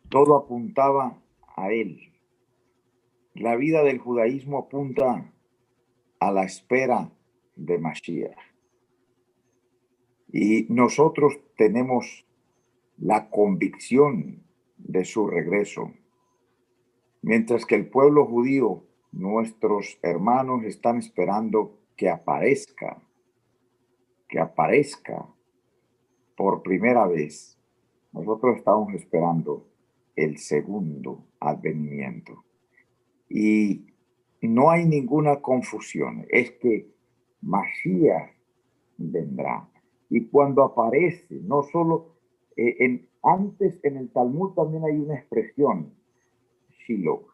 Speaker 2: Todo apuntaba a él. La vida del judaísmo apunta a la espera de Mashiach. Y nosotros tenemos la convicción de su regreso. Mientras que el pueblo judío, nuestros hermanos, están esperando que aparezca que aparezca por primera vez, nosotros estamos esperando el segundo advenimiento. Y no hay ninguna confusión, es que Mashiach vendrá. Y cuando aparece, no solo eh, en, antes en el Talmud también hay una expresión, Shiloh,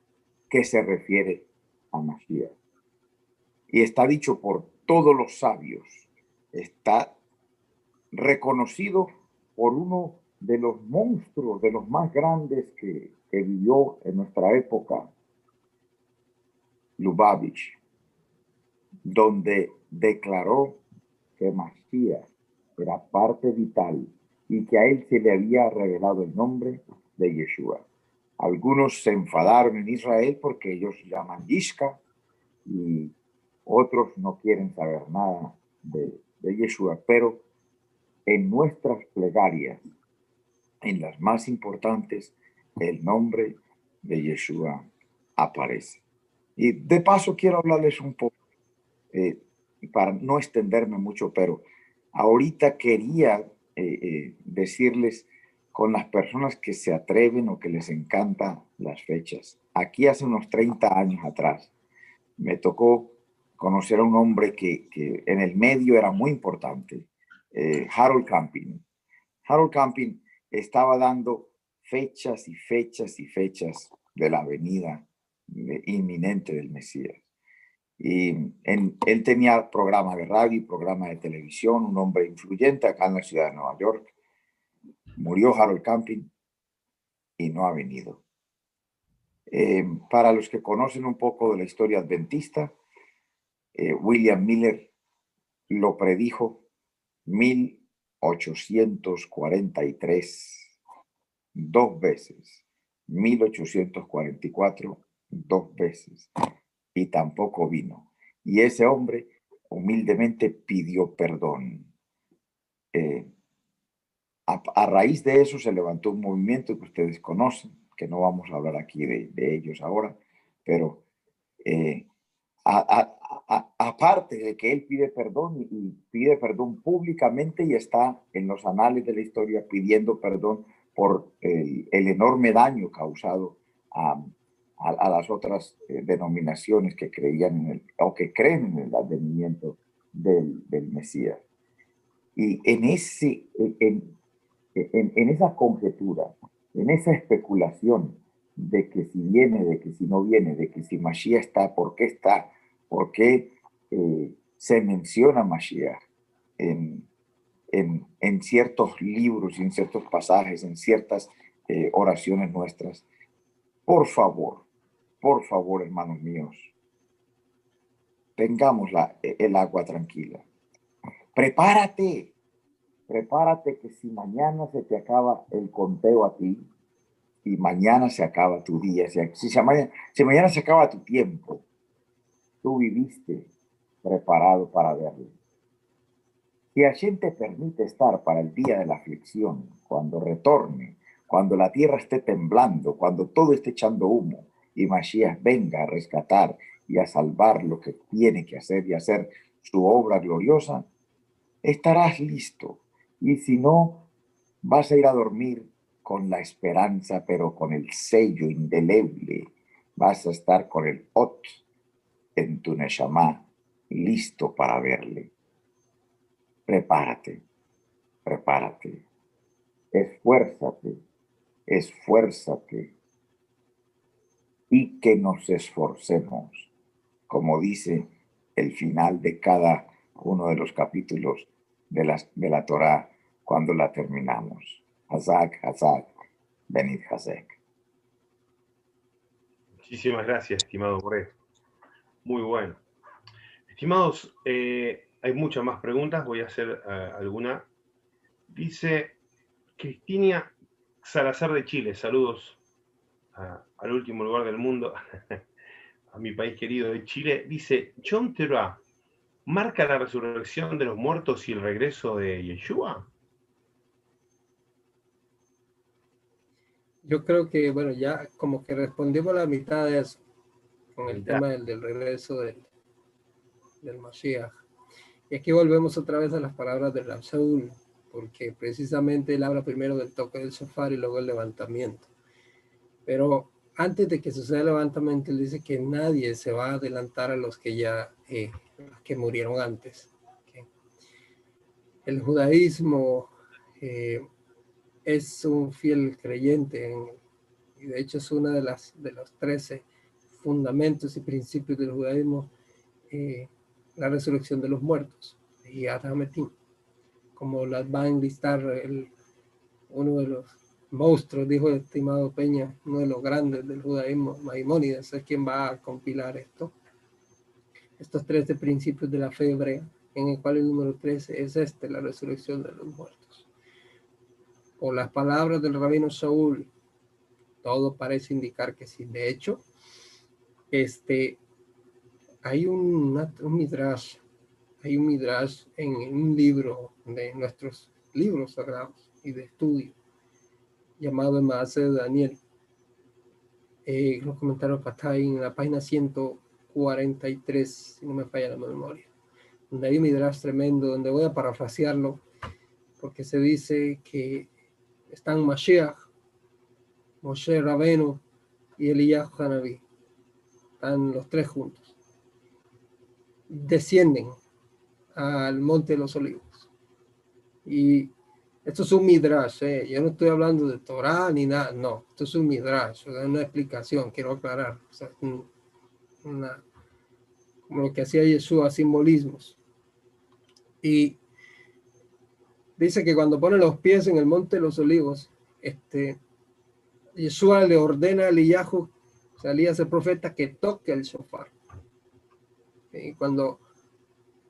Speaker 2: que se refiere a Mashiach. Y está dicho por todos los sabios está reconocido por uno de los monstruos, de los más grandes que, vivió en nuestra época, Lubavitch, donde declaró que Masías era parte vital y que a él se le había revelado el nombre de Yeshua. Algunos se enfadaron en Israel porque ellos llaman Yishka y otros no quieren saber nada de, de Yeshua, pero en nuestras plegarias, en las más importantes, el nombre de Yeshua aparece. Y de paso quiero hablarles un poco para no extenderme mucho, pero ahorita quería eh, eh, decirles con las personas que se atreven o que les encantan las fechas. Aquí hace unos 30 años atrás me tocó conocer a un hombre que, en el medio era muy importante, eh, Harold Camping. Harold Camping estaba dando fechas y fechas y fechas de la venida inminente del Mesías. Y él tenía programa de radio y programa de televisión, un hombre influyente acá en la ciudad de Nueva York. Murió Harold Camping y no ha venido. Eh, para los que conocen un poco de la historia adventista, eh, William Miller lo predijo 1843, dos veces, 1844, dos veces y tampoco vino. Y ese hombre humildemente pidió perdón. Eh, a, raíz de eso se levantó un movimiento que ustedes conocen, que no vamos a hablar aquí de, ellos ahora, pero eh, aparte de que él pide perdón y pide perdón públicamente y está en los anales de la historia pidiendo perdón por el, el enorme daño causado a, a, las otras eh, denominaciones que creían en el, o que creen en el advenimiento del, del Mesías. Y en, ese, en, en, en, esa conjetura, en esa especulación de que si viene, de que si no viene, de que si Mashiach está, por qué está, por qué eh, se menciona Mashiach en, en, en, ciertos libros, en ciertos pasajes, en ciertas eh, oraciones nuestras, por favor, por favor, hermanos míos, tengamos el agua tranquila. Prepárate, prepárate que si mañana se te acaba el conteo a ti y mañana se acaba tu día, si, si mañana se acaba tu tiempo, tú viviste preparado para verlo. Si Hashem te permite estar para el día de la aflicción, cuando retorne, cuando la tierra esté temblando, cuando todo esté echando humo, y Mashiach venga a rescatar y a salvar lo que tiene que hacer y hacer su obra gloriosa, estarás listo. Y si no, vas a ir a dormir con la esperanza, pero con el sello indeleble. Vas a estar con el Ot en tu Neshama, listo para verle. Prepárate, prepárate, esfuérzate, esfuérzate y que nos esforcemos, como dice el final de cada uno de los capítulos de la, de la Torah cuando la terminamos. Hazak, Hazak, Benit Hazek.
Speaker 1: Muchísimas gracias, estimado Boré. Muy bueno. Estimados, eh, hay muchas más preguntas, voy a hacer eh, alguna. Dice Cristina Salazar de Chile, saludos al último lugar del mundo, (laughs) a mi país querido de Chile, dice, John ¿marca la resurrección de los muertos y el regreso de Yeshua?
Speaker 3: Yo creo que, bueno, ya como que respondimos la mitad de eso, con el tema del, regreso del, del Mashiach. Y aquí volvemos otra vez a las palabras de Saúl, porque precisamente él habla primero del toque del sofá y luego el levantamiento. Pero antes de que suceda el levantamiento, él dice que nadie se va a adelantar a los que ya eh, que murieron antes. El judaísmo eh, es un fiel creyente y de hecho es uno de, las, de los trece fundamentos y principios del judaísmo, eh, la resurrección de los muertos y Adhametim, como las va a enlistar el, uno de los monstruo, dijo el estimado Peña, uno de los grandes del judaísmo, Maimónides, es quien va a compilar esto. Estos 13 principios de la fe hebrea, en el cual el número 13 es este, la resurrección de los muertos. Por las palabras del rabino Saúl, todo parece indicar que sí. De hecho, este, hay un, un midrash, hay un midrash en un libro de nuestros libros sagrados y de estudio llamado Maase de Daniel. Eh, los comentarios para estar en la página 143, si no me falla la memoria. donde hay un midrash tremendo, donde voy a parafrasearlo, porque se dice que están Mashiach, Moshe Rabenu y Eliyahu Hanabi. Están los tres juntos. Descienden al Monte de los Olivos. Y esto es un midrash, ¿eh? yo no estoy hablando de Torah ni nada, no, esto es un midrash, es una explicación, quiero aclarar. una, como lo que hacía Yeshua, simbolismos. Y dice que cuando pone los pies en el monte de los olivos, este, Yeshua le ordena a Eliyahu, salía ese profeta, que toque el shofar. Y cuando,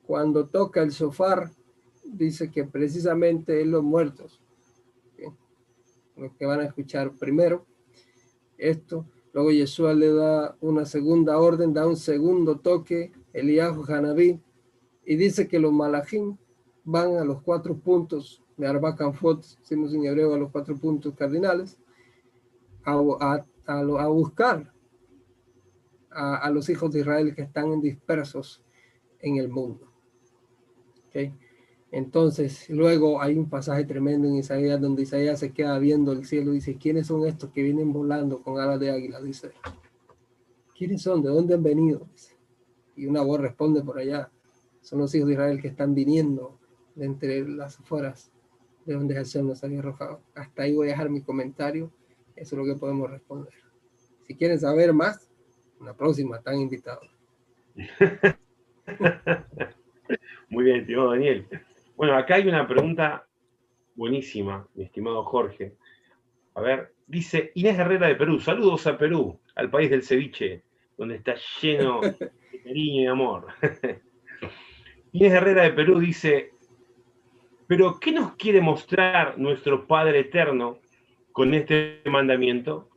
Speaker 3: cuando toca el shofar, dice que precisamente los muertos, los que van a escuchar primero esto. Luego Yeshua le da una segunda orden, da un segundo toque, Eliyahu Hanabí, y dice que los malajim van a los cuatro puntos de Arba Kanfot, decimos en hebreo a los cuatro puntos cardinales, a, a, buscar a, los hijos de Israel que están dispersos en el mundo. Entonces, luego hay un pasaje tremendo en Isaías donde Isaías se queda viendo el cielo y dice, ¿quiénes son estos que vienen volando con alas de águila? Dice, ¿quiénes son? ¿De dónde han venido? Y una voz responde por allá, son los hijos de Israel que están viniendo de entre las afueras de donde Hashem nos había arrojado. Hasta ahí voy a dejar mi comentario. Eso es lo que podemos responder. Si quieren saber más, en la próxima están invitados. (laughs)
Speaker 1: Muy bien, estimado Daniel. Bueno, acá hay una pregunta buenísima, mi estimado Jorge. A ver, dice Inés Herrera de Perú. Saludos a Perú, al país del ceviche, donde está lleno de (laughs) cariño y amor. (laughs) Inés Herrera de Perú dice, pero ¿qué nos quiere mostrar nuestro Padre Eterno con este mandamiento?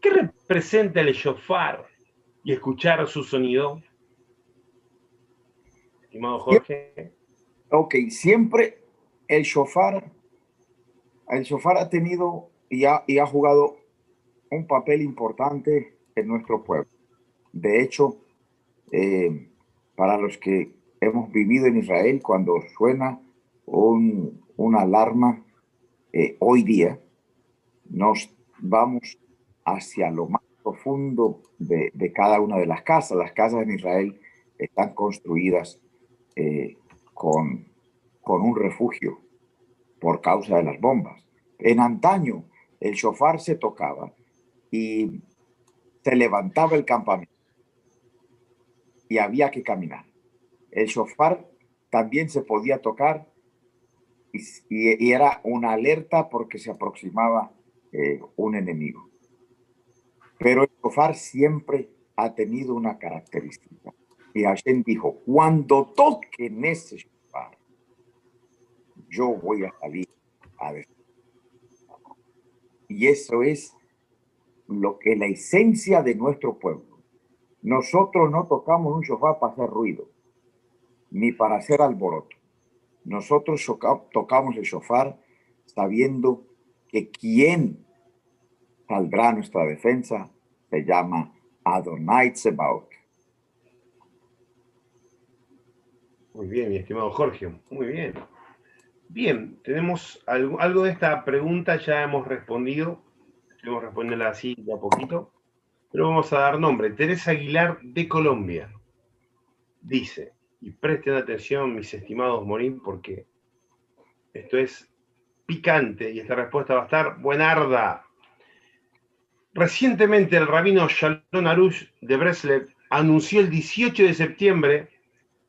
Speaker 1: ¿Qué representa el shofar y escuchar su sonido? Estimado Jorge.
Speaker 2: Ok, siempre el shofar, el shofar ha tenido y ha, y ha jugado un papel importante en nuestro pueblo. De hecho, eh, para los que hemos vivido en Israel, cuando suena un, una alarma eh, hoy día, nos vamos hacia lo más profundo de, cada una de las casas. Las casas en Israel están construidas eh, con, con un refugio por causa de las bombas. En antaño, el shofar se tocaba y se levantaba el campamento y había que caminar. El shofar también se podía tocar y, era una alerta porque se aproximaba eh, un enemigo. Pero el shofar siempre ha tenido una característica. Y Hashem dijo, cuando toquen ese yo voy a salir a ver. Y eso es lo que la esencia de nuestro pueblo. Nosotros no tocamos un shofar para hacer ruido, ni para hacer alboroto. Nosotros tocamos el shofar sabiendo que quien saldrá a nuestra defensa se llama Adonai.
Speaker 1: Muy bien, mi estimado Jorge, muy bien. Bien, tenemos algo, de esta pregunta, ya hemos respondido, a responderla así de a poquito, pero vamos a dar nombre. Teresa Aguilar de Colombia dice, y presten atención mis estimados Morín, porque esto es picante y esta respuesta va a estar buenarda. Recientemente el rabino Shalom Arush de Breslev anunció el 18 de septiembre,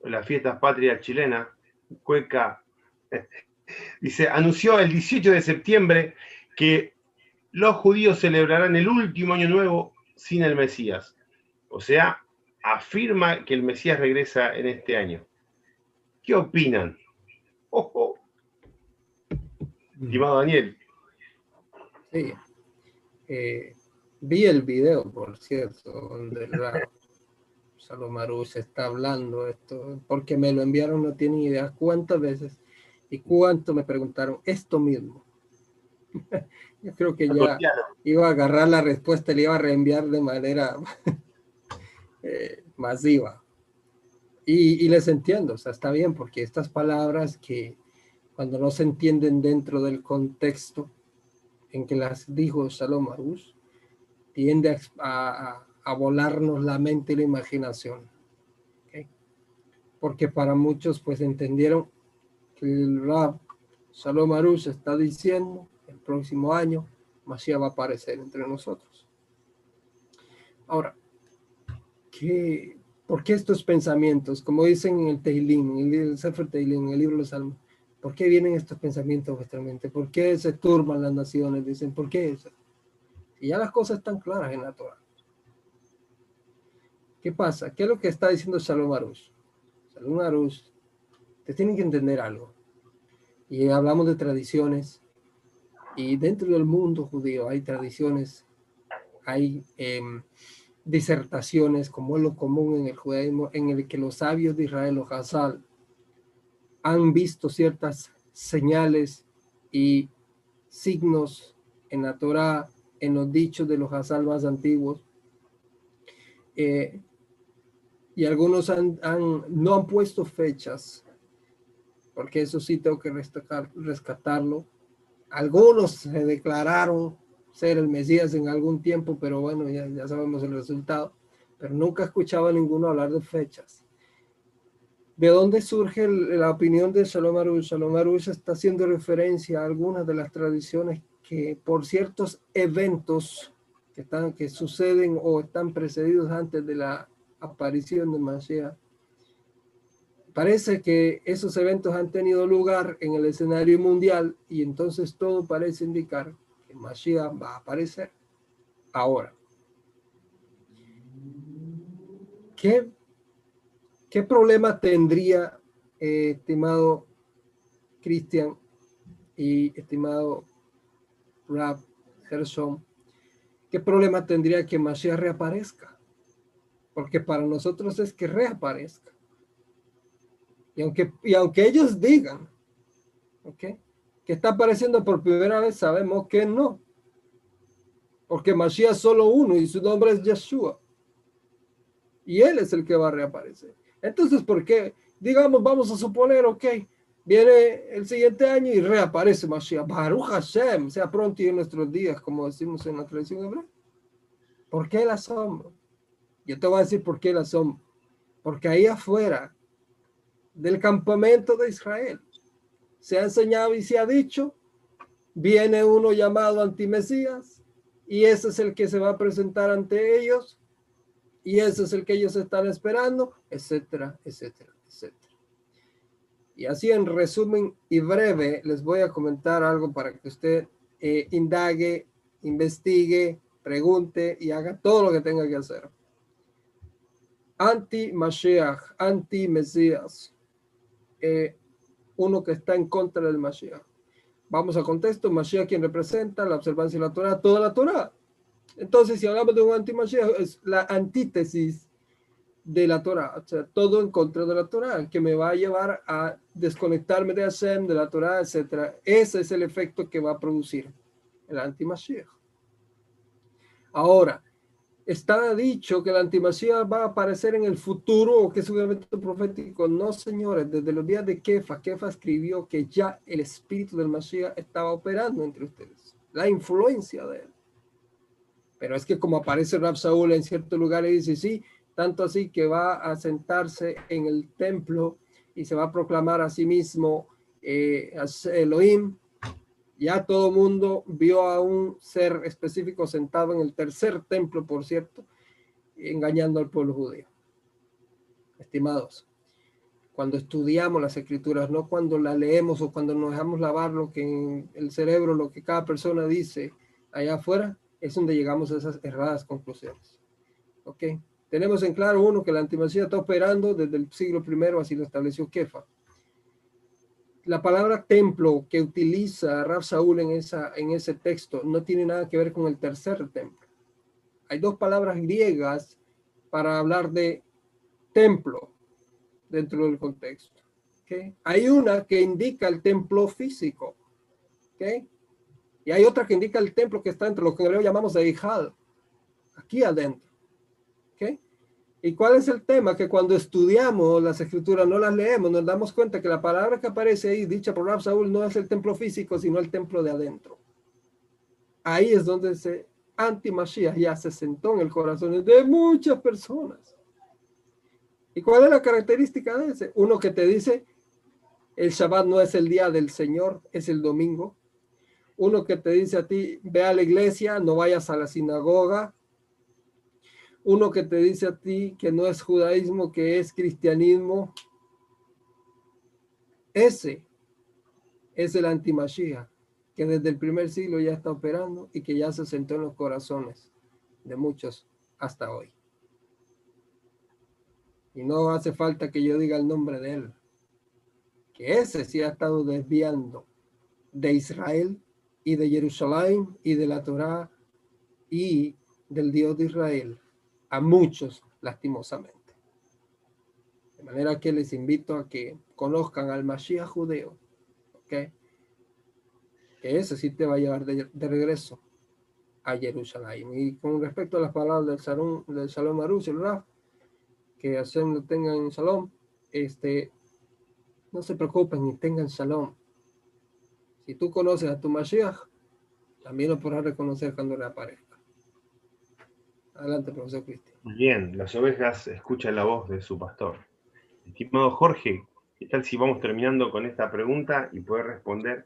Speaker 1: las fiestas patrias chilenas, cueca, (laughs) dice, anunció el 18 de septiembre que los judíos celebrarán el último año nuevo sin el Mesías. O sea, afirma que el Mesías regresa en este año. ¿Qué opinan? Ojo. Estimado Daniel.
Speaker 3: Sí. Eh, vi el video, por cierto, donde la se está hablando esto, porque me lo enviaron, no tienen idea cuántas veces y cuánto me preguntaron esto mismo. (laughs) Yo creo que ya iba a agarrar la respuesta y le iba a reenviar de manera (laughs) eh, masiva. Y, y, les entiendo, o sea, está bien, porque estas palabras que cuando no se entienden dentro del contexto en que las dijo Shalom Arush, tiende a, a, volarnos la mente y la imaginación. Porque para muchos pues entendieron que el Rab Shalom está diciendo el próximo año Mashiach va a aparecer entre nosotros. Ahora, ¿qué, ¿por qué estos pensamientos? Como dicen en el Teilim, en el Sefer Teilim, en el libro de los Salmos, ¿por qué vienen estos pensamientos a vuestra mente? ¿Por qué se turban las naciones? Dicen, ¿por qué eso? Y ya las cosas están claras en la Torah. ¿Qué pasa? ¿Qué es lo que está diciendo Shalom Arush? Shalom Arush, te tienen que entender algo. Y hablamos de tradiciones. Y dentro del mundo judío hay tradiciones, hay em, disertaciones, como es lo común en el judaísmo, en el que los sabios de Israel, los Hazal, han visto ciertas señales y signos en la Torah, en los dichos de los Hazal más antiguos. Eh, y algunos han, no han puesto fechas, porque eso sí tengo que rescatarlo. Algunos se declararon ser el Mesías en algún tiempo, pero bueno, ya, ya sabemos el resultado. Pero nunca escuchaba a ninguno hablar de fechas. ¿De dónde surge la opinión de Shalom Arush? Shalom Arush está haciendo referencia a algunas de las tradiciones que por ciertos eventos que, están, que suceden o están precedidos antes de la aparición de Mashiach, parece que esos eventos han tenido lugar en el escenario mundial y entonces todo parece indicar que Mashiach va a aparecer ahora. ¿Qué ¿Qué problema tendría, eh, estimado Cristian y estimado Rab Gerson, qué problema tendría que Mashiach reaparezca? Porque para nosotros es que reaparezca. Y aunque, y aunque ellos digan que está apareciendo por primera vez, sabemos que no. Porque Mashiach es solo uno y su nombre es Yeshua. Y él es el que va a reaparecer. Entonces, ¿por qué? Digamos, vamos a suponer, ok, viene el siguiente año y reaparece Mashiach. Baruch Hashem, sea pronto y en nuestros días, como decimos en la tradición hebrea. ¿Por qué el asombro? Yo te voy a decir por qué el asombro. Porque ahí afuera del campamento de Israel se ha enseñado y se ha dicho, viene uno llamado antimesías y ese es el que se va a presentar ante ellos y ese es el que ellos están esperando, etcétera, etcétera, etcétera. Y así en resumen y breve les voy a comentar algo para que usted eh, indague, investigue, pregunte y haga todo lo que tenga que hacer. Anti-Mashiach, anti-Mesías, eh, uno que está en contra del Mashiach. Vamos a contexto, Mashiach quien representa la observancia de la Torah, toda la Torah, entonces, si hablamos de un anti es la antítesis de la Torah, o todo en contra de la Torah, que me va a llevar a desconectarme de Hashem, de la Torah, etc. Ese es el efecto que va a producir el anti Ahora, está dicho que el anti va a aparecer en el futuro o que es un evento profético. No, señores, desde los días de Kefa, Kefa escribió que ya el espíritu del Mashiach estaba operando entre ustedes, la influencia de él. Pero es que como aparece Rab Saúl en cierto lugar y dice, sí, tanto así que va a sentarse en el templo y se va a proclamar a sí mismo eh, Elohim. Ya todo mundo vio a un ser específico sentado en el tercer templo, por cierto, engañando al pueblo judío. Estimados, cuando estudiamos las escrituras, no cuando la leemos o cuando nos dejamos lavar lo que en el cerebro, lo que cada persona dice allá afuera, es donde llegamos a esas erradas conclusiones. ¿Ok? Tenemos en claro, uno, que la antimacía está operando desde el siglo I, así lo estableció Kefa. La palabra templo que utiliza Rab Saúl en, esa, en ese texto no tiene nada que ver con el tercer templo. Hay dos palabras griegas para hablar de templo dentro del contexto. Hay una que indica el templo físico. ¿okay? Y hay otra que indica el templo que está entre lo que en llamamos de Ijal, aquí adentro. ¿Y cuál es el tema? Que cuando estudiamos las escrituras, no las leemos, nos damos cuenta que la palabra que aparece ahí, dicha por Rab no es el templo físico, sino el templo de adentro. Ahí es donde ese anti-Mashiach ya se sentó en el corazón de muchas personas. ¿Y cuál es la característica de ese? Uno que te dice, el Shabbat no es el día del Señor, es el domingo. Uno que te dice a ti, ve a la iglesia, no vayas a la sinagoga, uno que te dice a ti que no es judaísmo, que es cristianismo. Ese es el antimachía que desde el primer siglo ya está operando y que ya se sentó en los corazones de muchos hasta hoy. Y no hace falta que yo diga el nombre de él, que ese sí ha estado desviando de Israel y de Jerusalén y de la Torá y del Dios de Israel a muchos lastimosamente. De manera que les invito a que conozcan al Mashiach judeo, ¿ok? Que ese sí te va a llevar de, regreso a Jerusalén. Y con respecto a las palabras del Salón, del Salón el Raf, que hacen lo tengan en Salón, este, no se preocupen ni tengan Shalom. Si tú conoces a tu Mashiach, también lo podrás reconocer cuando le aparezca. Adelante, profesor Cristian.
Speaker 1: Bien, las ovejas escuchan la voz de su pastor. Estimado Jorge, ¿qué tal si vamos terminando con esta pregunta y puede responder?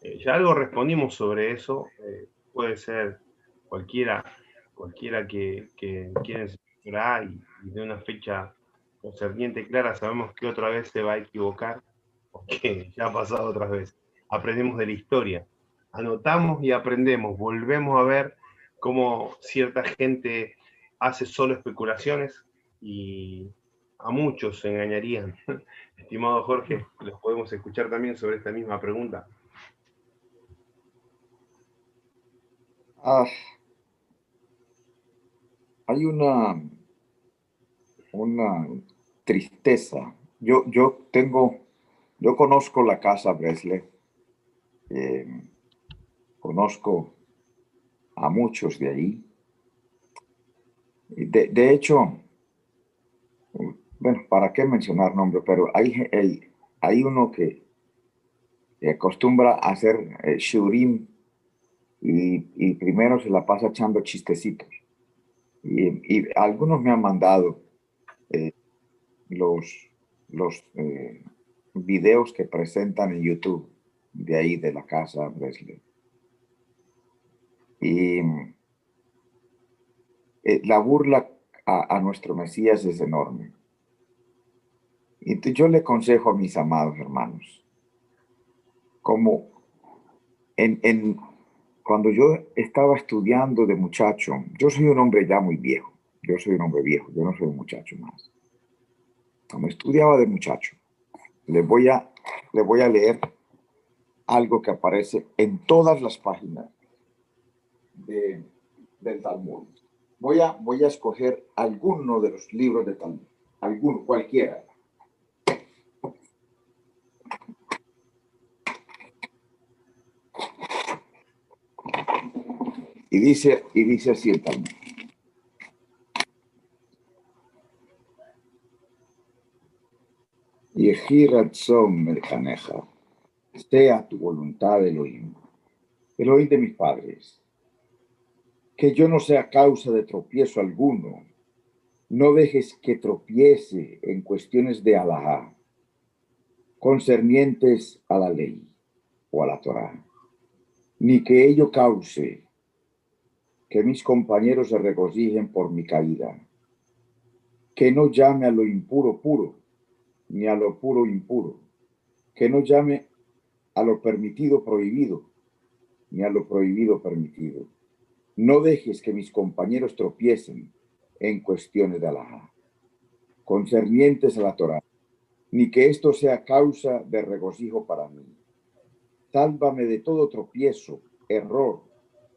Speaker 1: Eh, ya algo respondimos sobre eso, eh, puede ser cualquiera, cualquiera que, que quiera y, y de una fecha concerniente clara, sabemos que otra vez se va a equivocar, porque ya ha pasado otras veces. Aprendemos de la historia, anotamos y aprendemos, volvemos a ver cómo cierta gente hace solo especulaciones y a muchos se engañarían. (laughs) Estimado Jorge, los podemos escuchar también sobre esta misma pregunta.
Speaker 2: Ah, hay una, una tristeza. Yo, yo tengo, yo conozco la casa Bresle, eh, conozco a muchos de ahí. De, hecho, bueno, ¿para qué mencionar nombre? Pero hay, el, hay uno que, acostumbra a hacer eh, shurim y, primero se la pasa echando chistecitos. Y, algunos me han mandado eh, los, los eh, videos que presentan en YouTube de ahí, de la casa Bresley. Y eh, la burla a, nuestro Mesías es enorme. Y yo le aconsejo a mis amados hermanos, como cuando yo estaba estudiando de muchacho, yo soy un hombre ya muy viejo, yo soy un hombre viejo, yo no soy un muchacho más. Cuando estudiaba de muchacho, le voy a, le voy a leer algo que aparece en todas las páginas del Talmud. Voy a, voy a escoger alguno de los libros de Talmud, alguno, cualquiera. Y dice, y dice así el Talmud. Sea tu voluntad, Elohim, Elohim de mis padres que yo no sea causa de tropiezo alguno. No dejes que tropiece en cuestiones de Alajá, concernientes a la ley o a la Torá, ni que ello cause que mis compañeros se regocijen por mi caída, que no llame a lo impuro puro, ni a lo puro impuro, que no llame a lo permitido prohibido, ni a lo prohibido permitido no dejes que mis compañeros tropiecen en cuestiones de Alá, concernientes a la Torah, ni que esto sea causa de regocijo para mí. Sálvame de todo tropiezo, error,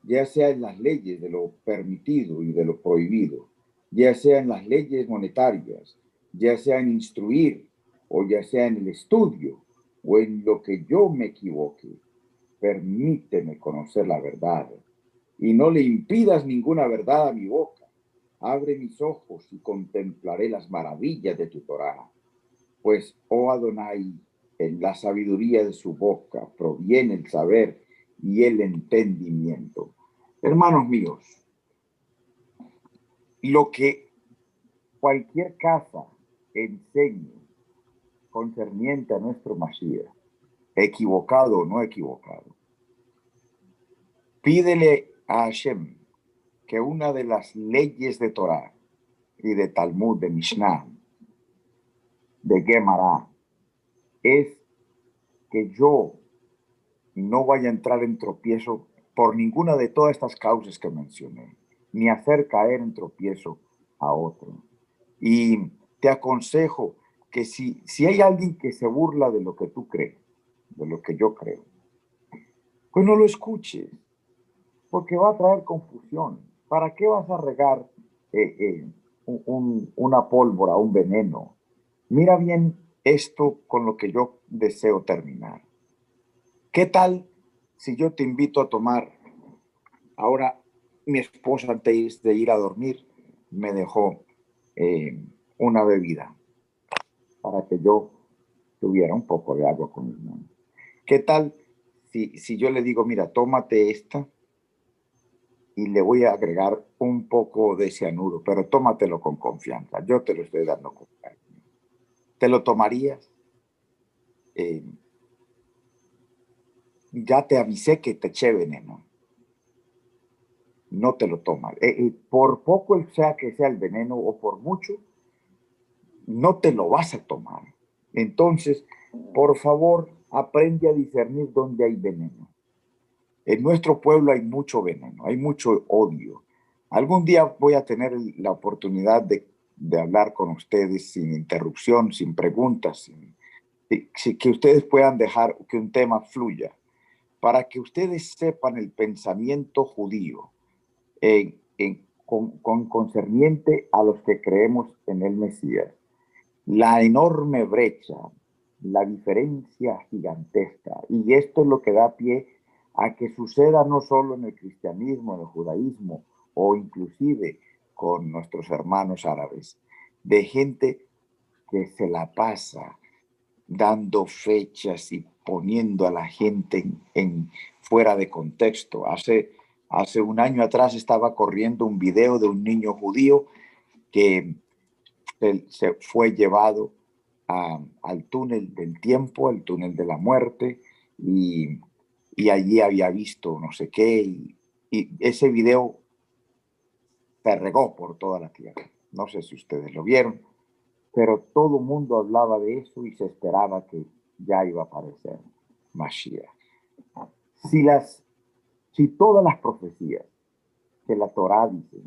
Speaker 2: ya sea en las leyes de lo permitido y de lo prohibido, ya sea en las leyes monetarias, ya sea en instruir o ya sea en el estudio o en lo que yo me equivoque. Permíteme conocer la verdad y no le impidas ninguna verdad a mi boca. abre mis ojos y contemplaré las maravillas de tu Torah. Pues, oh Adonai, en la sabiduría de su boca proviene el saber y el entendimiento. Hermanos míos, lo que cualquier casa enseñe concerniente a nuestro Mashiach, equivocado o no equivocado, pídele a Hashem que una de las leyes de Torah y de Talmud, de Mishnah, de Gemara, es que yo no vaya a entrar en tropiezo por ninguna de todas estas causas que mencioné, ni hacer caer en tropiezo a otro. Y te aconsejo que si, si hay alguien que se burla de lo que tú crees, de lo que yo creo, pues no lo escuches, porque va a traer confusión. ¿Para qué vas a regar eh, eh, una pólvora, un veneno? Mira bien esto con lo que yo deseo terminar. ¿Qué tal si yo te invito a tomar? Ahora, mi esposa antes de ir a dormir me dejó eh, una bebida para que yo tuviera un poco de agua con mi mano. ¿Qué tal si, si yo le digo, mira, tómate esta y le voy a agregar un poco de cianuro, pero tómatelo con confianza. Yo te lo estoy dando con ¿Te lo tomarías? Eh, ya te avisé que te eché veneno. No te lo tomas. Eh, eh, por poco sea que sea el veneno o por mucho, no te lo vas a tomar. Entonces, por favor, aprende a discernir dónde hay veneno. En nuestro pueblo hay mucho veneno, hay mucho odio. Algún día voy a tener la oportunidad de, hablar con ustedes sin interrupción, sin preguntas, sin, que ustedes puedan dejar que un tema fluya para que ustedes sepan el pensamiento judío con, concerniente a los que creemos en el Mesías. La enorme brecha, la diferencia gigantesca, y esto es lo que da pie a que suceda no solo en el cristianismo, en el judaísmo, o inclusive con nuestros hermanos árabes, de gente que se la pasa dando fechas y poniendo a la gente en, fuera de contexto. Hace, hace un año atrás estaba corriendo un video de un niño judío que se, fue llevado al túnel del tiempo, al túnel de la muerte, y, allí había visto no sé qué, y, y ese video se regó por toda la tierra. No sé si ustedes lo vieron, pero todo el mundo hablaba de eso y se esperaba que ya iba a aparecer Mashiach. Si, las, si todas las profecías que la Torah dice,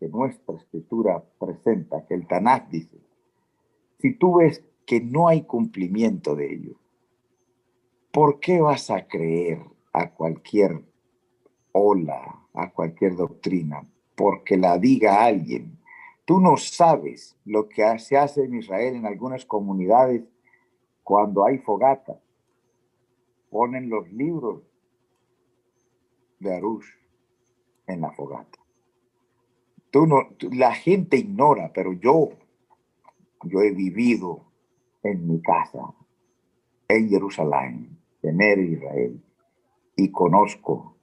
Speaker 2: que nuestra escritura presenta, que el Tanakh dice, si tú ves que no hay cumplimiento de ello, ¿por qué vas a creer a cualquier ola, a cualquier doctrina? Porque la diga alguien. Tú no sabes lo que se hace en Israel en algunas comunidades cuando hay fogata, ponen los libros de Arush en la fogata. Tú no, la gente ignora, pero yo, yo he vivido en mi casa, en Jerusalén, en Israel, y conozco,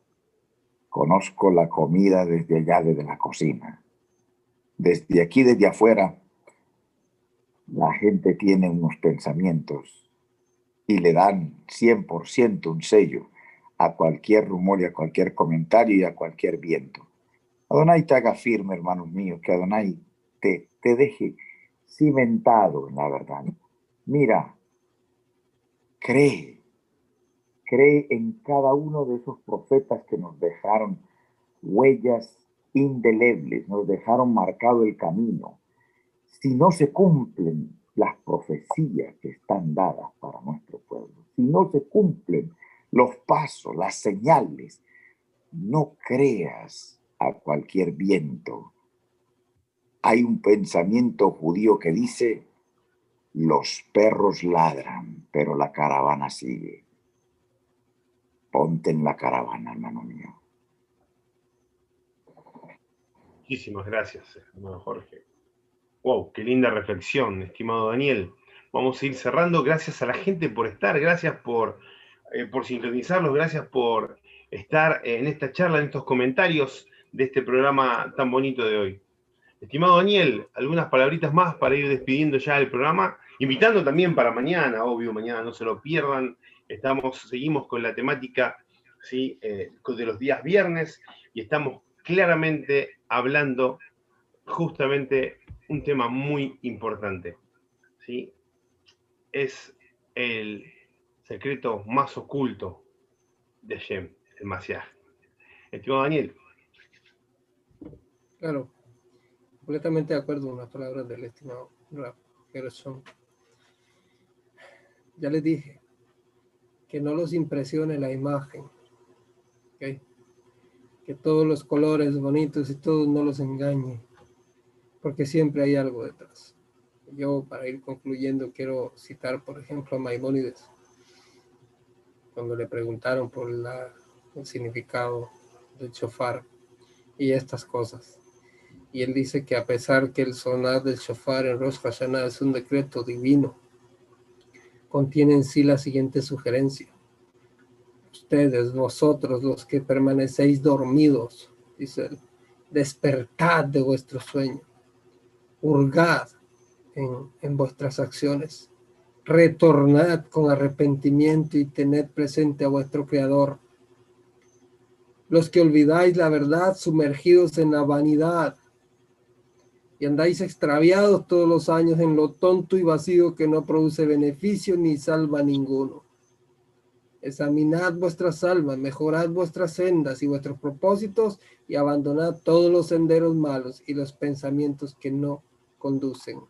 Speaker 2: conozco la comida desde allá, desde la cocina. Desde aquí, desde afuera, la gente tiene unos pensamientos y le dan 100% un sello a cualquier rumor y a cualquier comentario y a cualquier viento. Adonai te haga firme, hermanos míos, que Adonai te, te deje cimentado en la verdad. Mira, cree, cree en cada uno de esos profetas que nos dejaron huellas indelebles, nos dejaron marcado el camino si no se cumplen las profecías que están dadas para nuestro pueblo, si no se cumplen los pasos, las señales, no creas a cualquier viento. Hay un pensamiento judío que dice, los perros ladran, pero la caravana sigue. Ponte en la caravana, hermano mío.
Speaker 1: Muchísimas gracias, estimado Jorge. Wow, qué linda reflexión, estimado Daniel. Vamos a ir cerrando. Gracias a la gente por estar, gracias por, eh, por sintonizarlos, gracias por estar en esta charla, en estos comentarios de este programa tan bonito de hoy. Estimado Daniel, algunas palabritas más para ir despidiendo ya el programa, invitando también para mañana, obvio, mañana no se lo pierdan. Estamos, seguimos con la temática ¿sí? Eh, de los días viernes y estamos claramente hablando justamente un tema muy importante. ¿sí? Es el secreto más oculto de Shem, el. Estimado Daniel.
Speaker 3: Claro, completamente de acuerdo con las palabras del estimado Gerson. Ya les dije que no los impresione la imagen, que todos los colores bonitos y todos no los engañe, porque siempre hay algo detrás. Yo, para ir concluyendo, quiero citar, por ejemplo, a Maimónides, cuando le preguntaron por la, el significado del chofar y estas cosas. Y él dice que a pesar que el sonar del shofar en Rosh Hashanah es un decreto divino, contiene en sí la siguiente sugerencia. Ustedes, vosotros los que permanecéis dormidos, dice despertad de vuestro sueño, hurgad en, en vuestras acciones, retornad con arrepentimiento y tened presente a vuestro Creador. Los que olvidáis la verdad sumergidos en la vanidad, y andáis extraviados todos los años en lo tonto y vacío que no produce beneficio ni salva ninguno. Examinad vuestras almas, mejorad vuestras sendas y vuestros propósitos y abandonad todos los senderos malos y los pensamientos que no conducen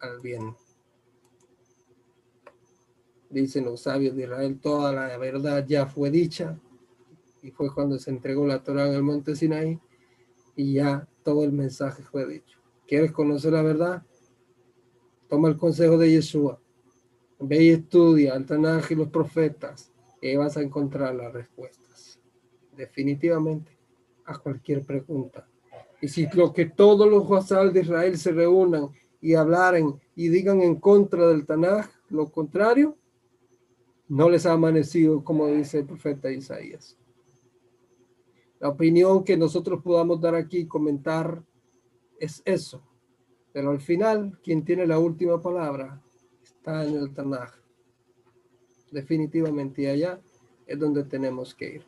Speaker 3: al bien. Dicen los sabios de Israel, toda la verdad ya fue dicha y fue cuando se entregó la Torah en el monte Sinaí y ya todo el mensaje fue dicho. ¿Quieres conocer la verdad? Toma el consejo de Yeshua. Ve y estudia al Tanaj y los profetas y vas a encontrar las respuestas. Definitivamente a cualquier pregunta. Y si lo que todos los Huasal de Israel se reúnan y hablaren y digan en contra del Tanaj, lo contrario, no les ha amanecido, como dice el profeta Isaías. La opinión que nosotros podamos dar aquí y comentar es eso. Pero al final, quien tiene la última palabra está en el Tanaj. Definitivamente, allá es donde tenemos que ir.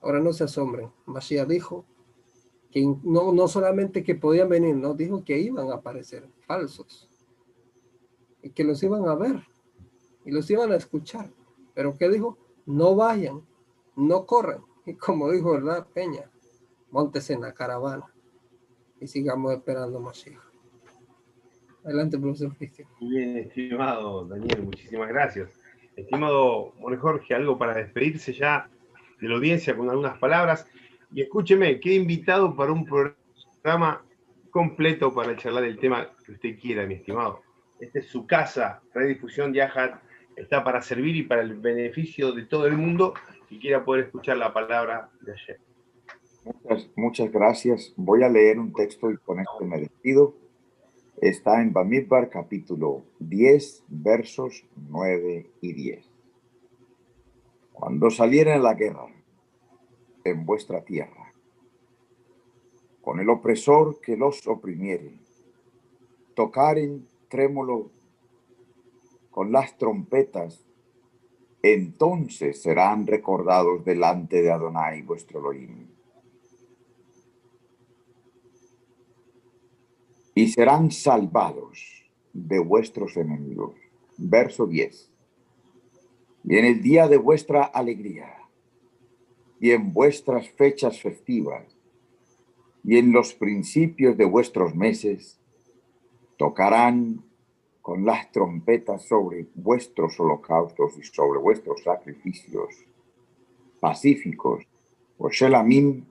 Speaker 3: Ahora no se asombren. Mashiach dijo que no, no solamente que podían venir, no dijo que iban a aparecer falsos y que los iban a ver y los iban a escuchar. Pero ¿qué dijo? No vayan, no corran, y (laughs) como dijo, ¿verdad, Peña? Montes en la caravana y sigamos esperando más hijos. Adelante, profesor Cristian.
Speaker 1: Bien, estimado Daniel, muchísimas gracias. Estimado Mone Jorge, algo para despedirse ya de la audiencia con algunas palabras. Y escúcheme, qué invitado para un programa completo para charlar el tema que usted quiera, mi estimado. Esta es su casa, Redifusión de está para servir y para el beneficio de todo el mundo que quiera poder escuchar la palabra de ayer.
Speaker 2: Muchas, muchas gracias. Voy a leer un texto y con esto me despido. Está en Bamidbar capítulo 10, versos 9 y 10. Cuando salieren a la guerra en vuestra tierra, con el opresor que los oprimiere, tocaren trémolo con las trompetas entonces serán recordados delante de Adonai vuestro Elohim. Y serán salvados de vuestros enemigos. Verso 10. Y en el día de vuestra alegría, y en vuestras fechas festivas, y en los principios de vuestros meses, tocarán con las trompetas sobre vuestros holocaustos y sobre vuestros sacrificios pacíficos, o Shelamim,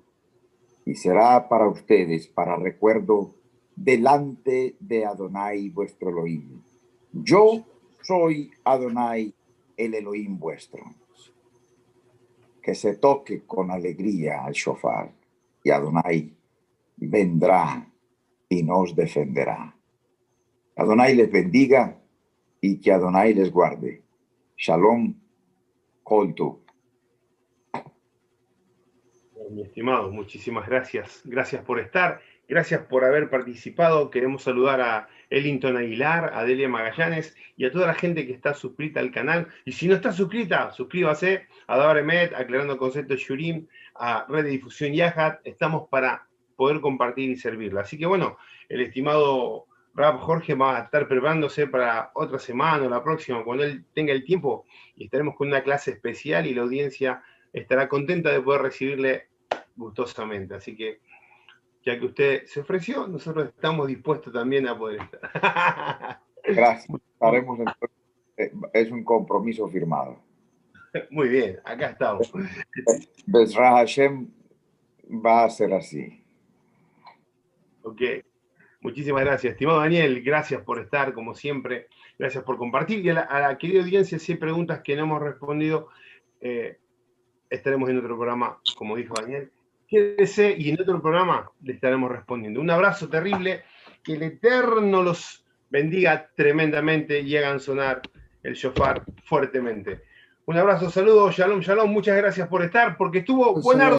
Speaker 2: y será para ustedes para recuerdo delante de Adonai vuestro Elohim. Yo soy Adonai el Elohim vuestro. Que se toque con alegría al shofar y Adonai vendrá y nos defenderá. Adonai les bendiga y que Adonai les guarde. Shalom, Koltu.
Speaker 1: Mi estimado, muchísimas gracias. Gracias por estar. Gracias por haber participado. Queremos saludar a Ellington Aguilar, a Delia Magallanes y a toda la gente que está suscrita al canal. Y si no está suscrita, suscríbase a Dabaremet, Aclarando Conceptos Shurim, a Red de Difusión Yahat. Estamos para poder compartir y servirla. Así que bueno, el estimado Rap Jorge va a estar preparándose para otra semana o la próxima, cuando él tenga el tiempo, y estaremos con una clase especial y la audiencia estará contenta de poder recibirle gustosamente. Así que, ya que usted se ofreció, nosotros estamos dispuestos también a poder estar. (laughs)
Speaker 2: Gracias. Haremos eh, es un compromiso firmado.
Speaker 1: Muy bien, acá estamos.
Speaker 2: Besra Hashem va a ser así.
Speaker 1: Ok. Muchísimas gracias. Estimado Daniel, gracias por estar, como siempre. Gracias por compartir. Y a la, querida audiencia, si hay preguntas que no hemos respondido, eh, estaremos en otro programa, como dijo Daniel. Quédese y en otro programa le estaremos respondiendo. Un abrazo terrible, que el Eterno los bendiga tremendamente y hagan sonar el shofar fuertemente. Un abrazo, saludos, shalom, shalom, muchas gracias por estar, porque estuvo buena